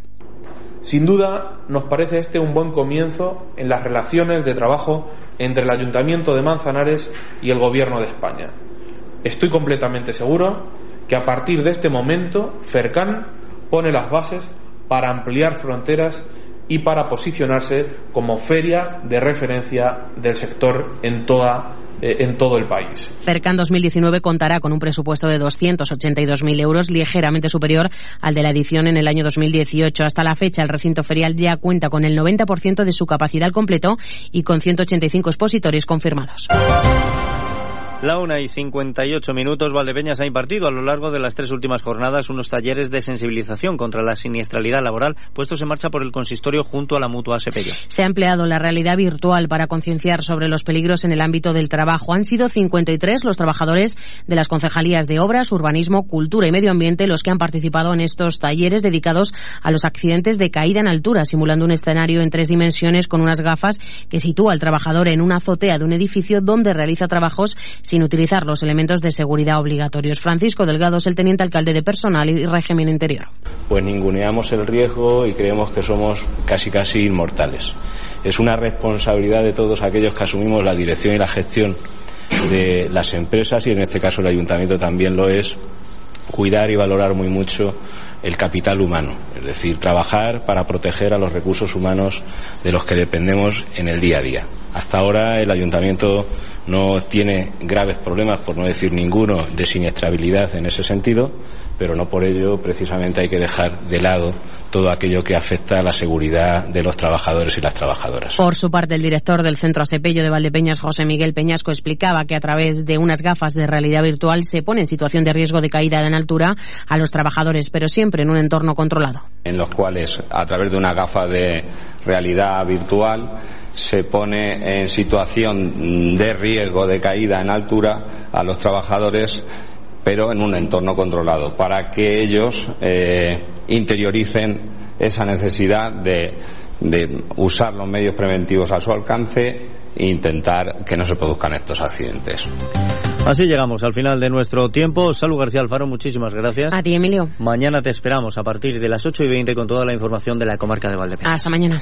Sin duda, nos parece este un buen comienzo en las relaciones de trabajo entre el Ayuntamiento de Manzanares y el Gobierno de España. Estoy completamente seguro que a partir de este momento, Fercan pone las bases para ampliar fronteras y para posicionarse como feria de referencia del sector en toda eh, en todo el país. Cercan 2019 contará con un presupuesto de 282.000 euros, ligeramente superior al de la edición en el año 2018. Hasta la fecha, el recinto ferial ya cuenta con el 90% de su capacidad al completo y con 185 expositores confirmados. La una y 58 minutos, Valdepeñas ha impartido a lo largo de las tres últimas jornadas unos talleres de sensibilización contra la siniestralidad laboral puestos en marcha por el consistorio junto a la mutua Sepello. Se ha empleado la realidad virtual para concienciar sobre los peligros en el ámbito del trabajo. Han sido 53 los trabajadores de las concejalías de Obras, Urbanismo, Cultura y Medio Ambiente los que han participado en estos talleres dedicados a los accidentes de caída en altura, simulando un escenario en tres dimensiones con unas gafas que sitúa al trabajador en una azotea de un edificio donde realiza trabajos sin utilizar los elementos de seguridad obligatorios. Francisco Delgado es el teniente alcalde de personal y régimen interior. Pues ninguneamos el riesgo y creemos que somos casi casi inmortales. Es una responsabilidad de todos aquellos que asumimos la dirección y la gestión de las empresas y en este caso el ayuntamiento también lo es cuidar y valorar muy mucho el capital humano, es decir, trabajar para proteger a los recursos humanos de los que dependemos en el día a día. Hasta ahora el ayuntamiento no tiene graves problemas, por no decir ninguno, de siniestrabilidad en ese sentido, pero no por ello precisamente hay que dejar de lado todo aquello que afecta a la seguridad de los trabajadores y las trabajadoras. Por su parte, el director del Centro Asepello de Valdepeñas, José Miguel Peñasco, explicaba que a través de unas gafas de realidad virtual se pone en situación de riesgo de caída en altura a los trabajadores, pero siempre en un entorno controlado. En los cuales, a través de una gafa de realidad virtual, se pone en situación de riesgo de caída en altura a los trabajadores pero en un entorno controlado para que ellos eh, interioricen esa necesidad de, de usar los medios preventivos a su alcance e intentar que no se produzcan estos accidentes. Así llegamos al final de nuestro tiempo. Salud García Alfaro, muchísimas gracias. A ti, Emilio. Mañana te esperamos a partir de las 8 y 20 con toda la información de la comarca de Valdepeñas. Hasta mañana.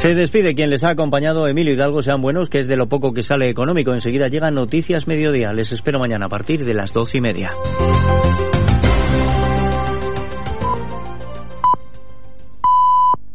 Se despide quien les ha acompañado, Emilio Hidalgo, sean buenos, que es de lo poco que sale económico. Enseguida llegan Noticias Mediodía. Les espero mañana a partir de las 12 y media.